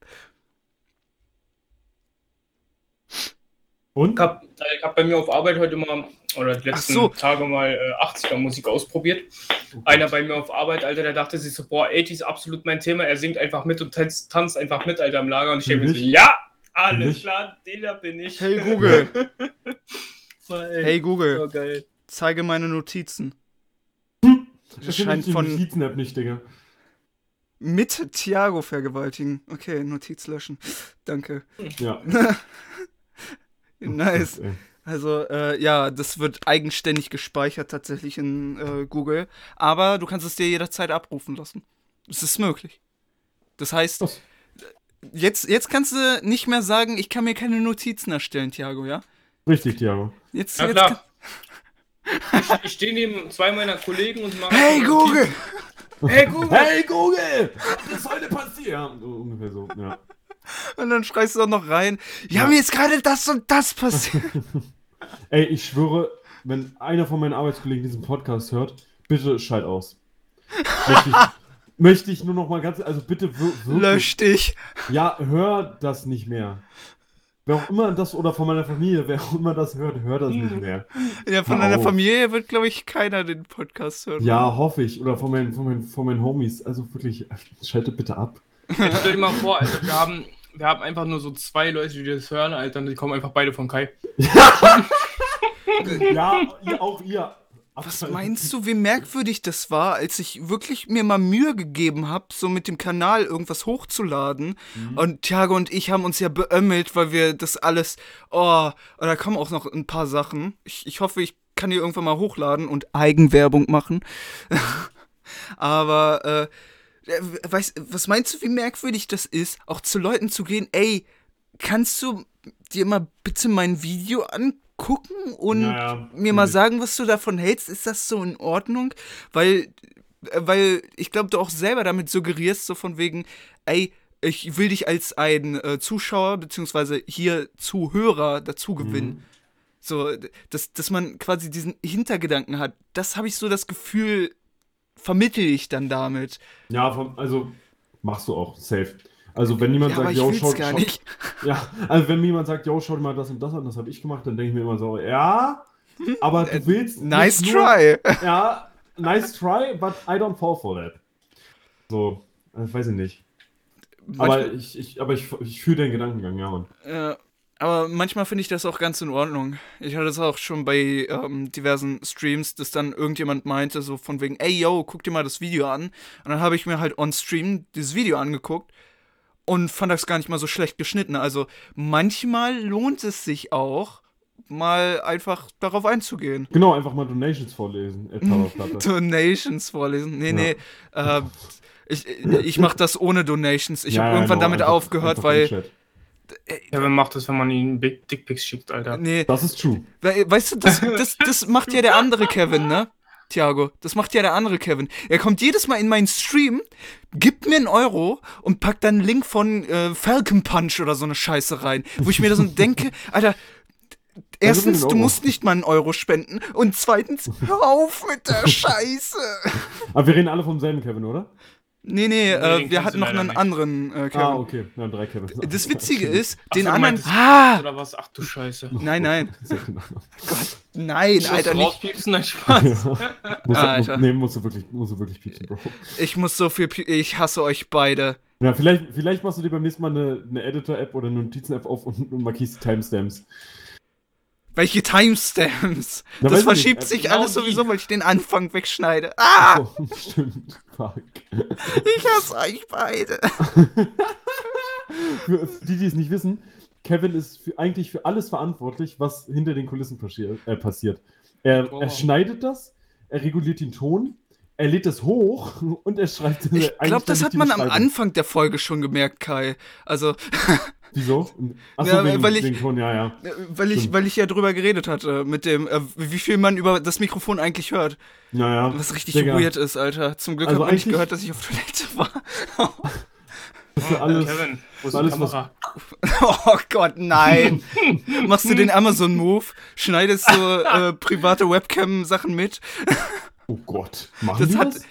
Und? Ich habe hab bei mir auf Arbeit heute mal, oder die letzten so. Tage mal äh, 80er Musik ausprobiert. Einer bei mir auf Arbeit, Alter, der dachte sich so, boah, 80 ist absolut mein Thema. Er singt einfach mit und tanzt, tanzt einfach mit, Alter, im Lager. Und ich denke mir so, ja, alles klar, den da bin ich. Hey Google, Hey, hey Google, so geil. zeige meine Notizen. Das scheint die von- Notizen-App nicht, Digga. Mit Thiago vergewaltigen. Okay, Notiz löschen. Danke. Ja. Nice. Also, äh, ja, das wird eigenständig gespeichert tatsächlich in äh, Google. Aber du kannst es dir jederzeit abrufen lassen. Es ist möglich. Das heißt? Jetzt, jetzt kannst du nicht mehr sagen, ich kann mir keine Notizen erstellen, Thiago, ja? Richtig, Thiago. Jetzt, Ja jetzt klar. Ich, ich stehe neben zwei meiner Kollegen und mache. Hey Google! Hey Google! Hey Google! Was ist heute passiert? Ja, ungefähr so, ja. Und dann schreist du auch noch rein. Ja, Ja. mir ist gerade das und das passiert. Ey, ich schwöre, wenn einer von meinen Arbeitskollegen diesen Podcast hört, bitte schalt aus. Möchte ich, möchte ich nur noch mal ganz, also bitte wir- wirklich. Lösch dich. Ja, hör das nicht mehr. Wer auch immer das, oder von meiner Familie, wer auch immer das hört, hört das nicht mehr. Ja, von deiner. Familie wird, glaube ich, keiner den Podcast hören. Ja, hoffe ich. Oder von meinen, von meinen, von meinen Homies. Also wirklich, schaltet bitte ab. Jetzt stell dir mal vor, Alter, wir haben, wir haben einfach nur so zwei Leute, die das hören, Alter, und die kommen einfach beide von Kai. Ja, ihr, auch ihr. Was meinst du, wie merkwürdig das war, als ich wirklich mir mal Mühe gegeben habe, so mit dem Kanal irgendwas hochzuladen? Und Thiago und ich haben uns ja beömmelt, weil wir das alles. Oh, da kommen auch noch ein paar Sachen. Ich, ich hoffe, ich kann die irgendwann mal hochladen und Eigenwerbung machen. Aber, äh, weißt, was meinst du, wie merkwürdig das ist, auch zu Leuten zu gehen, ey, kannst du dir mal bitte mein Video angucken und Ja, ja, mir mal sagen, was du davon hältst? Ist das so in Ordnung? Weil, äh, weil ich glaube, du auch selber damit suggerierst, so von wegen, ey, ich will dich als ein äh, Zuschauer beziehungsweise hier Zuhörer dazu gewinnen. So, d- dass, dass man quasi diesen Hintergedanken hat. Das habe ich so das Gefühl, vermittel ich dann damit. Ja, also machst du auch, safe. Also wenn jemand Ja, aber sagt, ich yo, schau, gar nicht. Ja, also wenn jemand sagt, yo, schau dir mal das und das an, das habe ich gemacht, dann denke ich mir immer so, ja, aber du willst Hm? Nice nur, try. Ja, nice try, but I don't fall for that. So, äh, weiß ich nicht. Aber Manchmal- ich, ich, aber ich, ich fühle den Gedankengang, ja, Mann. Ja, aber manchmal finde ich das auch ganz in Ordnung. Ich hatte das auch schon bei ähm, diversen Streams, dass dann irgendjemand meinte, so von wegen, ey yo, guck dir mal das Video an. Und dann habe ich mir halt on Stream dieses Video angeguckt und fand das gar nicht mal so schlecht geschnitten. Also manchmal lohnt es sich auch, mal einfach darauf einzugehen. Genau, einfach mal Donations vorlesen. Äh. Donations vorlesen. Nee, Ja. nee. Äh, ich ich mache das ohne Donations. Ich Ja, habe ja, irgendwann genau, damit einfach- aufgehört, einfach weil. Ja, wer macht das, wenn man ihnen Big Dickpics schickt, Alter? Nee, Das ist true. We weißt du, das, das, das macht ja der andere Kevin, ne? Thiago, das macht ja der andere Kevin. Er kommt jedes Mal in meinen Stream, gibt mir einen Euro und packt dann einen Link von äh, Falcon Punch oder so eine Scheiße rein. Wo ich mir da so denke, Alter, erstens, du musst nicht mal einen Euro spenden und zweitens, hör auf mit der Scheiße. Aber wir reden alle vom selben Kevin, oder? Nee, nee, äh, den wir hatten noch einen nicht. anderen äh, Kevin. Ah, okay. Ja, drei Kevins. Das Witzige ist, Ach den anderen. Ah! Oder was? Ach du Scheiße. Nein, nein, genau. nein, Ich Alter, muss nicht. rauspiepsen, nein, Spaß. Musst du, Alter. musst, nee, musst du wirklich, musst du wirklich piepsen, Bro. Ich muss so viel. pi- Ich hasse euch beide. Ja, vielleicht, vielleicht machst du dir beim nächsten Mal eine, eine Editor-App oder eine Notizen-App auf und, und markierst die Timestamps. Welche Timestamps? Na, das verschiebt nicht. sich Genau alles sowieso, weil ich den Anfang wegschneide. Ah! Oh, stimmt. Fuck. Ich hasse euch beide. Für die, die es nicht wissen, Kevin ist für, eigentlich für alles verantwortlich, was hinter den Kulissen passiert. Äh, passiert. Er, Oh. er schneidet das, er reguliert den Ton, er lädt es hoch und er schreibt Ich glaube, das hat man am Anfang der Folge schon gemerkt, Kai. Also, Wieso? Achso, Ja, wegen, weil ich- wegen Ton, ja, ja. äh, weil ich, weil ich ja drüber geredet hatte, mit dem, äh, wie viel man über das Mikrofon eigentlich hört. Ja, ja. Was richtig Digga, weird ist, Alter. Zum Glück Also hat man nicht gehört, dass ich auf Toilette war. Für alles. Kevin, wo ist alles, was- Kamera? Oh Gott, nein. Machst du den Amazon-Move? Schneidest du äh, private Webcam-Sachen mit? Oh Gott. Machen Das die hat das?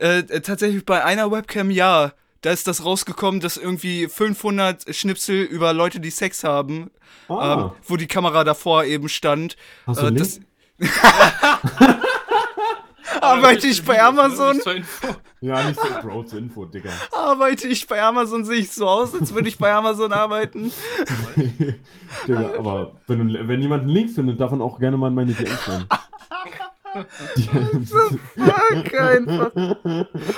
äh, äh, tatsächlich bei einer Webcam ja. Da ist das rausgekommen, dass irgendwie 500 Schnipsel über Leute, die Sex haben, Ah, ähm, wo die Kamera davor eben stand. hast du äh, einen das-? Arbeite ich bei Amazon? Ja, nicht so Bro zur Info, Digga. Arbeite ich bei Amazon, sehe ich so aus, als würde ich bei Amazon arbeiten. Digga, aber wenn, du, wenn jemand einen Link findet, darf man auch gerne mal in meine DMs rein. Fuck, einfach.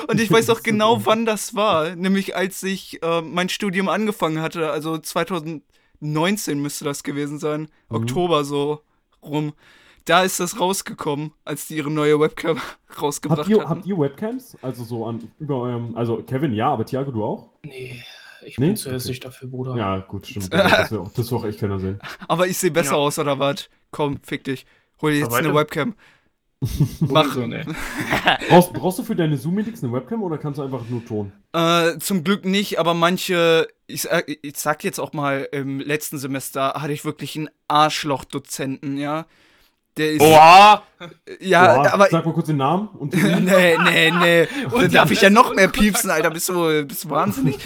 Und ich weiß auch genau, wann das war. Nämlich als ich äh, mein Studium angefangen hatte. Also 2019 müsste das gewesen sein. Mhm. Oktober so rum. Da ist das rausgekommen, als die ihre neue Webcam rausgebracht habt, ihr, hatten. habt ihr Webcams? Also so an über eurem. Also Kevin, ja, aber Thiago, du auch? Nee. Ich Nee? bin zu Okay. hässlich dafür, Bruder. Ja, gut, stimmt. Das will auch, will auch echt keiner sehen. Aber ich sehe besser Ja. aus, oder was? Komm, fick dich. Hol dir jetzt Aber eine. Webcam. Mach so, ne. Brauchst, brauchst du für deine Zoom-Meetings eine Webcam oder kannst du einfach nur Ton? Äh, zum Glück nicht, aber manche, ich, sag- ich sag jetzt auch mal, im letzten Semester hatte ich wirklich einen Arschloch-Dozenten, ja. Der ist. Boah! Ja, Boah, aber. Sag mal kurz den Namen und nee, nee, nee. Dann Und darf ich ja noch mehr piepsen, Alter. Bist du, bist du wahnsinnig?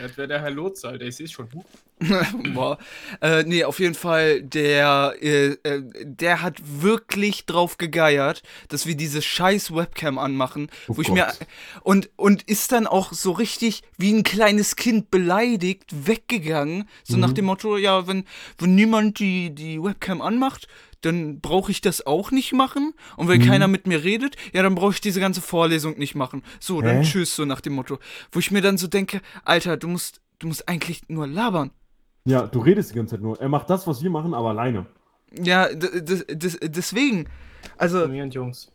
Das wäre der Herr Lotz, Alter. Ich seh's schon. Huch. Boah. Äh, nee, auf jeden Fall, der, äh, äh, der hat wirklich drauf gegeiert, dass wir diese scheiß Webcam anmachen, Oh wo ich mir Gott. und und ist dann auch so richtig wie ein kleines Kind beleidigt weggegangen, so Mhm. nach dem Motto, ja, wenn wenn niemand die die Webcam anmacht, dann brauche ich das auch nicht machen und wenn Mhm. keiner mit mir redet, ja, dann brauche ich diese ganze Vorlesung nicht machen. So, dann Hä? tschüss so nach dem Motto, wo ich mir dann so denke, Alter, du musst du musst eigentlich nur labern. Ja, du redest die ganze Zeit nur. Er macht das, was wir machen, aber alleine. Ja, deswegen. Also, Jungs.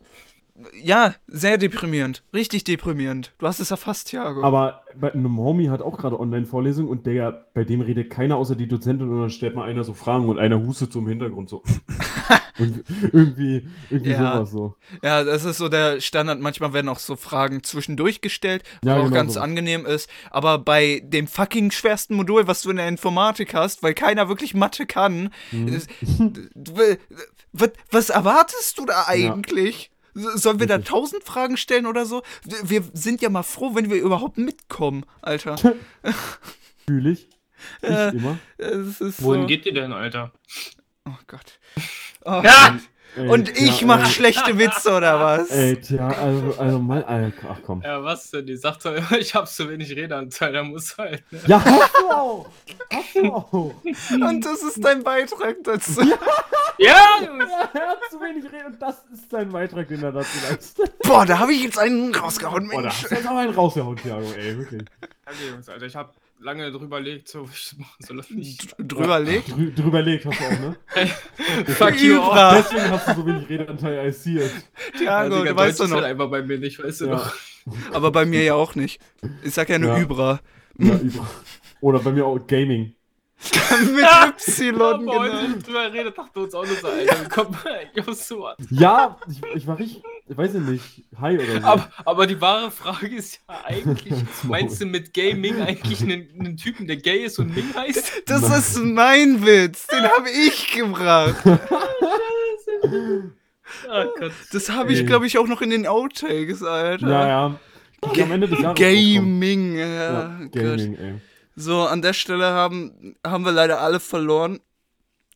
Ja, sehr deprimierend. Richtig deprimierend. Du hast es erfasst, Thiago. Aber bei einem Homie hat auch gerade Online-Vorlesung und der, bei dem redet keiner außer die Dozentin und dann stellt mal einer so Fragen und einer hustet so im Hintergrund so. und irgendwie, irgendwie Ja. sowas so. ja, das ist so der Standard. Manchmal werden auch so Fragen zwischendurch gestellt, was Ja, auch genau ganz so. angenehm ist. Aber bei dem fucking schwersten Modul, was du in der Informatik hast, weil keiner wirklich Mathe kann, Mhm. was, was erwartest du da eigentlich? S- Sollen wir da tausend Fragen stellen oder so? Wir sind ja mal froh, wenn wir überhaupt mitkommen, Alter. Fühl ich. Nicht Äh, immer. Es ist Wohin so, geht ihr denn, Alter? Oh Gott. Oh, Ja! Ey, Und tja, ich mach ey, schlechte Witze oder was? Ey, tja, also, also mal, ach komm. Ja, was denn? Die sagt doch immer, ich hab zu wenig Redeanteil, da muss halt. Ne? Ja, hast du auch! Hast du auch! Und das ist dein Beitrag dazu. Ja, Jungs! Er hat zu wenig Reden und das ist sein Beitrag, den er dazu leistet. Boah, da habe ich jetzt einen rausgehauen, Boah, da Mensch. hast du jetzt aber einen rausgehauen, Thiago, ey, wirklich. Danke, Jungs, Alter. Ich hab lange drüber überlegt, so, ich machen soll das nicht. Drüber legt. Drü drüber legt hast du auch, ne? Fuck you. Ibra. Deswegen hast du so wenig Redeanteil, see it. Thiago, Digga, du weißt doch ist halt noch. einfach bei mir nicht, weißt du Ja. noch? Aber bei mir ja auch nicht. Ich sag ja nur Ja. Übera. Ja, über. Oder bei mir auch Gaming. Mit Ja, Y, genau. nicht drüber redet, dachte uns auch nur so, Alter, komm, Joshua. Ja, ich, ich war richtig, ich weiß ja nicht, hi oder so. Aber, aber die wahre Frage ist ja eigentlich, meinst du mit Gaming eigentlich einen, einen Typen, der gay ist und Ming heißt? Das ist mein Witz. Den habe ich gebracht. Oh Gott. Das habe ich, glaube ich, auch noch in den Outtakes, Alter. ja, ja. Am Ende des Jahres. Gaming, ja. Gaming, ey. So, an der Stelle haben, haben wir leider alle verloren.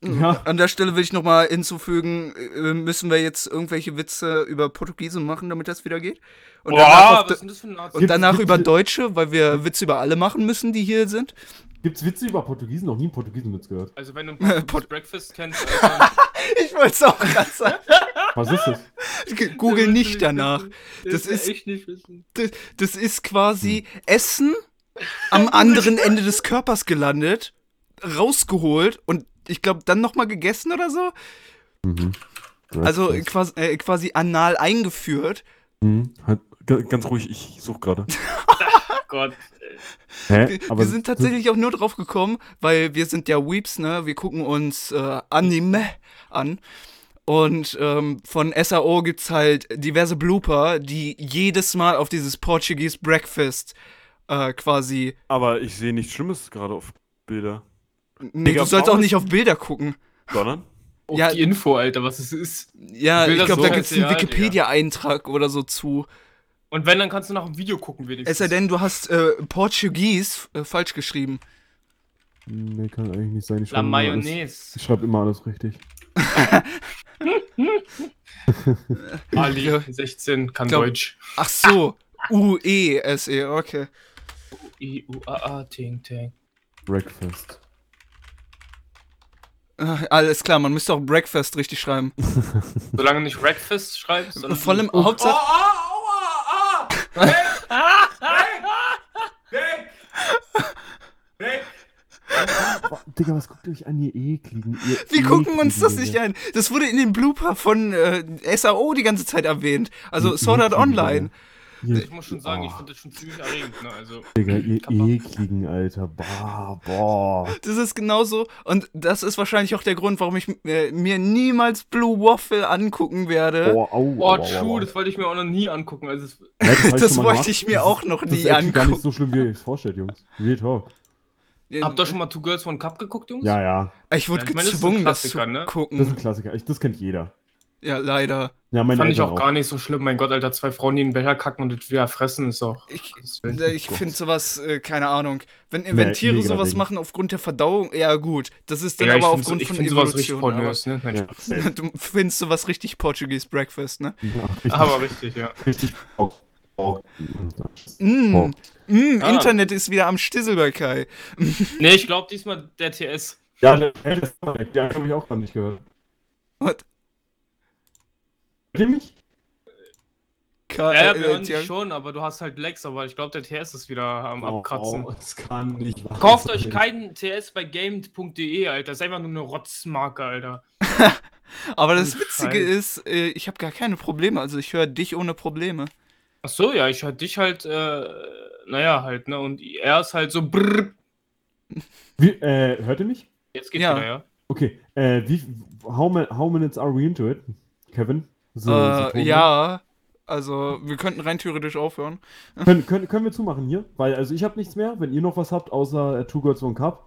Ja. An der Stelle will ich nochmal hinzufügen, äh, müssen wir jetzt irgendwelche Witze über Portugiesen machen, damit das wieder geht? Und danach, Boah, auf was ist denn das für ein Nazi? und danach über Deutsche, weil wir Witze über alle machen müssen, die hier sind. Gibt's Witze über Portugiesen? Noch nie einen Portugiesenwitz gehört. Also wenn du Pod- Portuguese Breakfast kennst, Alter, Ich wollte es auch gerade sagen. Was ist das? Google nicht danach. Das ist- echt nicht wissen. Das, das ist quasi Essen am anderen Ende des Körpers gelandet, rausgeholt und ich glaube dann nochmal gegessen oder so. Mhm. Also quasi, äh, quasi anal eingeführt. Mhm. Halt, ga- ganz ruhig, ich suche gerade. Gott. Hä? wir sind tatsächlich auch nur drauf gekommen, weil wir sind ja Weeps, ne? Wir gucken uns äh, Anime an. Und ähm, von SAO gibt's halt diverse Blooper, die jedes Mal auf dieses Portuguese Breakfast äh, quasi. Aber ich sehe nichts Schlimmes gerade auf Bilder. Nee, Digga, du sollst auch nicht auf Bilder gucken. Sondern? Auf Ja. die Info, Alter, was es ist. Ja, ich glaube, so da gibt's einen als- ja, Wikipedia-Eintrag oder so zu. Und wenn, dann kannst du nach dem Video gucken, wenigstens. Es sei denn, du hast äh, Portugies äh, falsch geschrieben. Nee, kann eigentlich nicht sein. Ich La schreibe immer alles- Mayonnaise. Ich schreibe immer alles richtig. Ali, Ja. 16, kann Glaub- Deutsch. Ach so. U-E-S-E, okay. I-U-A-A, Ting, Ting. Breakfast. Äh, alles klar, man müsste auch Breakfast richtig schreiben. Solange du nicht Breakfast schreibst, sondern Vor allem Oh, Hauptsache. aua, ah! Weg! Weg! Weg! Boah, Digga, was guckt ihr euch an, ihr ekligen? Ihr Wir gucken uns das nicht an. Das wurde in dem Blooper von äh, SAO die ganze Zeit erwähnt. Also Sword Art Online. Ich muss schon sagen, ich Oh, finde das schon ziemlich erregend, ne? Also, Digga, ihr ekligen, Alter. Boah, boah. Das ist genauso. Und das ist wahrscheinlich auch der Grund, warum ich äh, mir niemals Blue Waffle angucken werde. Boah, au, oh, au, au, true, das wollte ich mir auch noch nie angucken. Also, es, Das schon mal wollte ich mir Das auch ist- noch Das nie ist actually gar nicht angucken. so schlimm, wie ihr euch vorstellt, Jungs. Real Talk. habt ihr schon mal Two Girls One Cup geguckt, Jungs? Ja, ja. Ich wurde Ja, ich meine, das ist ein gezwungen, das, Klassiker, zu ne? Das ist gucken. ein Klassiker. Ich, das kennt jeder. Ja, leider. Ja, meine Fand ich Eltern auch gar nicht so schlimm. Mein Gott, Alter, zwei Frauen, die in den Becher kacken und das wieder fressen, ist auch. Ich, ich finde sowas, äh, keine Ahnung. Wenn, Nee, wenn Tiere sowas Ding. machen aufgrund der Verdauung, ja gut. Das ist dann Ja, aber aufgrund von find sowas richtig Evolution. pornös, ne? Nein, Ja. Du findest sowas richtig Portuguese Breakfast, ne? Ja, richtig, Aber richtig, ja. richtig. Oh, oh. Mm, Oh. mm, Ah. Internet ist wieder am Stissel bei Kai. Nee, ich glaube diesmal der TS. Ja, der weg. Ja, habe ich auch gar nicht gehört. What? Hört ihr mich? Kai Ja, ja, äh, wir hören dich schon, aber du hast halt Lex, aber ich glaube, der TS ist wieder am Abkratzen. Oh, das kann nicht wahr Kauft sein. euch keinen TS bei game.de, Alter. Das ist einfach nur eine Rotzmarke, Alter. aber das Oh, Witzige Scheiß. ist, äh, ich habe gar keine Probleme. Also ich höre dich ohne Probleme. Ach so, ja, ich halt dich halt, äh, naja, halt, ne? Und er ist halt so brrr. Wie, äh, hört ihr mich? Jetzt geht's Ja. wieder, ja. Okay, äh, wie, how, how minutes are we into it? Kevin? So, äh, ja, also wir könnten rein theoretisch aufhören. ne? Können, können, können wir zumachen hier? Weil, also ich habe nichts mehr. Wenn ihr noch was habt, außer äh, Two Girls One Cup,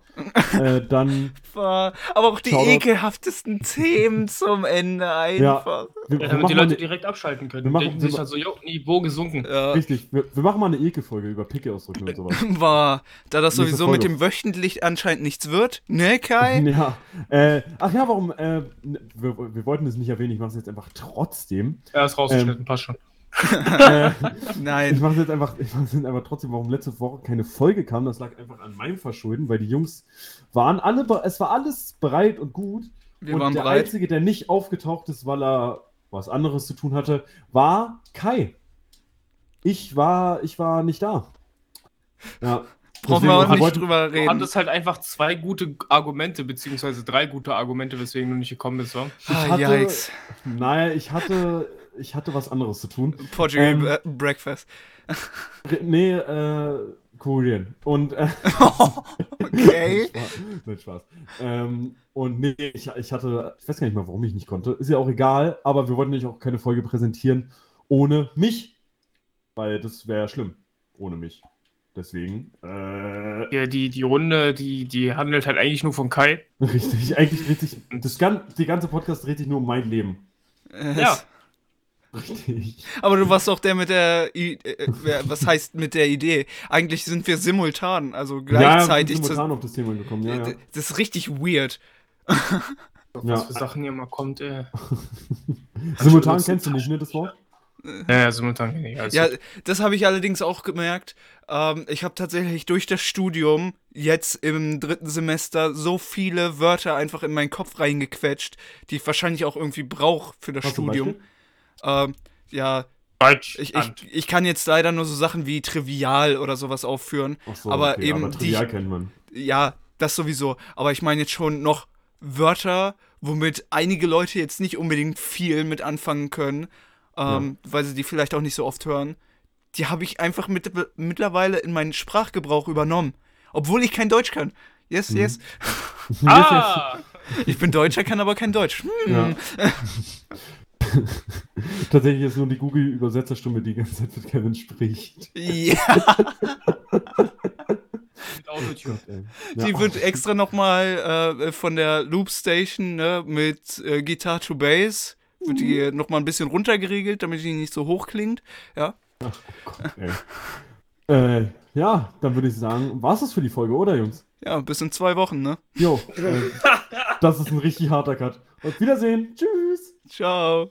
äh, dann. Aber auch die Shoutout. ekelhaftesten Themen zum Ende einfach. Wir, ja wir damit die Leute eine, direkt abschalten können. wir machen- denken wir sich halt so, jo, Niveau gesunken. Ja. richtig, wir, wir machen mal eine Ekelfolge über Picke ausdrücken und sowas. War, da das Nächste sowieso mit Folge. dem wöchentlich anscheinend nichts wird, ne, Kai? Ja, äh, ach ja, warum, äh, ne, wir, wir wollten es nicht erwähnen, ich mache es jetzt einfach trotzdem. Er ist rausgeschnitten, passt schon. Äh, ich Nein. mache es jetzt einfach, ich mache es jetzt einfach trotzdem, warum letzte Woche keine Folge kam, das lag einfach an meinem Verschulden, weil die Jungs waren alle, es war alles bereit und gut. Wir und waren der bereit. Einzige, der nicht aufgetaucht ist, weil er was anderes zu tun hatte, war Kai. Ich war, ich war nicht da. Ja. Brauchen wir auch nicht wollte- drüber Du reden. hattest halt einfach zwei gute Argumente, beziehungsweise drei gute Argumente, weswegen du nicht gekommen bist, wa? Ah, hatte- yikes. Naja, ich hatte, ich hatte was anderes zu tun. Portugal Ähm, äh, Breakfast. Re- Nee, äh, Korean. Und, äh, okay. Nein, Spaß. Ähm, und nee, ich, ich hatte, ich weiß gar nicht mal, warum ich nicht konnte. Ist ja auch egal, aber wir wollten nicht auch keine Folge präsentieren ohne mich. Weil das wäre ja schlimm. Ohne mich. Deswegen, äh, Ja, die, die Runde, die, die handelt halt eigentlich nur von Kai. richtig, eigentlich dreht sich, das gan die ganze Podcast dreht sich nur um mein Leben. Ja. Richtig. Aber du warst auch der mit der, I äh, wer- was heißt mit der Idee? Eigentlich sind wir simultan, also gleichzeitig. ja, wir sind zu, simultan auf das Thema gekommen, ja, ja. Das ist richtig weird. Was ja. für Sachen hier mal kommt, ey. Simultan kennst du nicht, ne, das Wort? Ja, ja, simultan kenn ich. Also, Ja, das habe ich allerdings auch gemerkt. Ähm, ich habe tatsächlich durch das Studium jetzt im dritten Semester so viele Wörter einfach in meinen Kopf reingequetscht, die ich wahrscheinlich auch irgendwie brauche für das Was zum Studium. Ähm, ja, Deutsch. ich, ich, ich kann jetzt leider nur so Sachen wie trivial oder sowas aufführen. Ach so, aber okay, eben aber die- trivial kennt man. Ja, das sowieso. Aber ich meine jetzt schon noch Wörter, womit einige Leute jetzt nicht unbedingt viel mit anfangen können, ähm, weil sie die vielleicht auch nicht so oft hören. Die habe ich einfach mit, mittlerweile in meinen Sprachgebrauch übernommen. Obwohl ich kein Deutsch kann. Yes, Mhm. yes. ah! Ich bin Deutscher, kann aber kein Deutsch. Hm. Ja. Tatsächlich ist nur die Google-Übersetzerstimme, die die ganze Zeit mit Kevin spricht. Ja. Ja, die ach, wird extra nochmal äh, von der Loop Station ne, mit äh, Guitar to Bass, wird die nochmal ein bisschen runtergeregelt, damit die nicht so hoch klingt. Ja. ey. äh, ja, dann würde ich sagen, war es das für die Folge, oder Jungs? Ja, bis in zwei Wochen, ne? Jo, äh, das ist ein richtig harter Cut. Auf Wiedersehen. Tschüss. Ciao.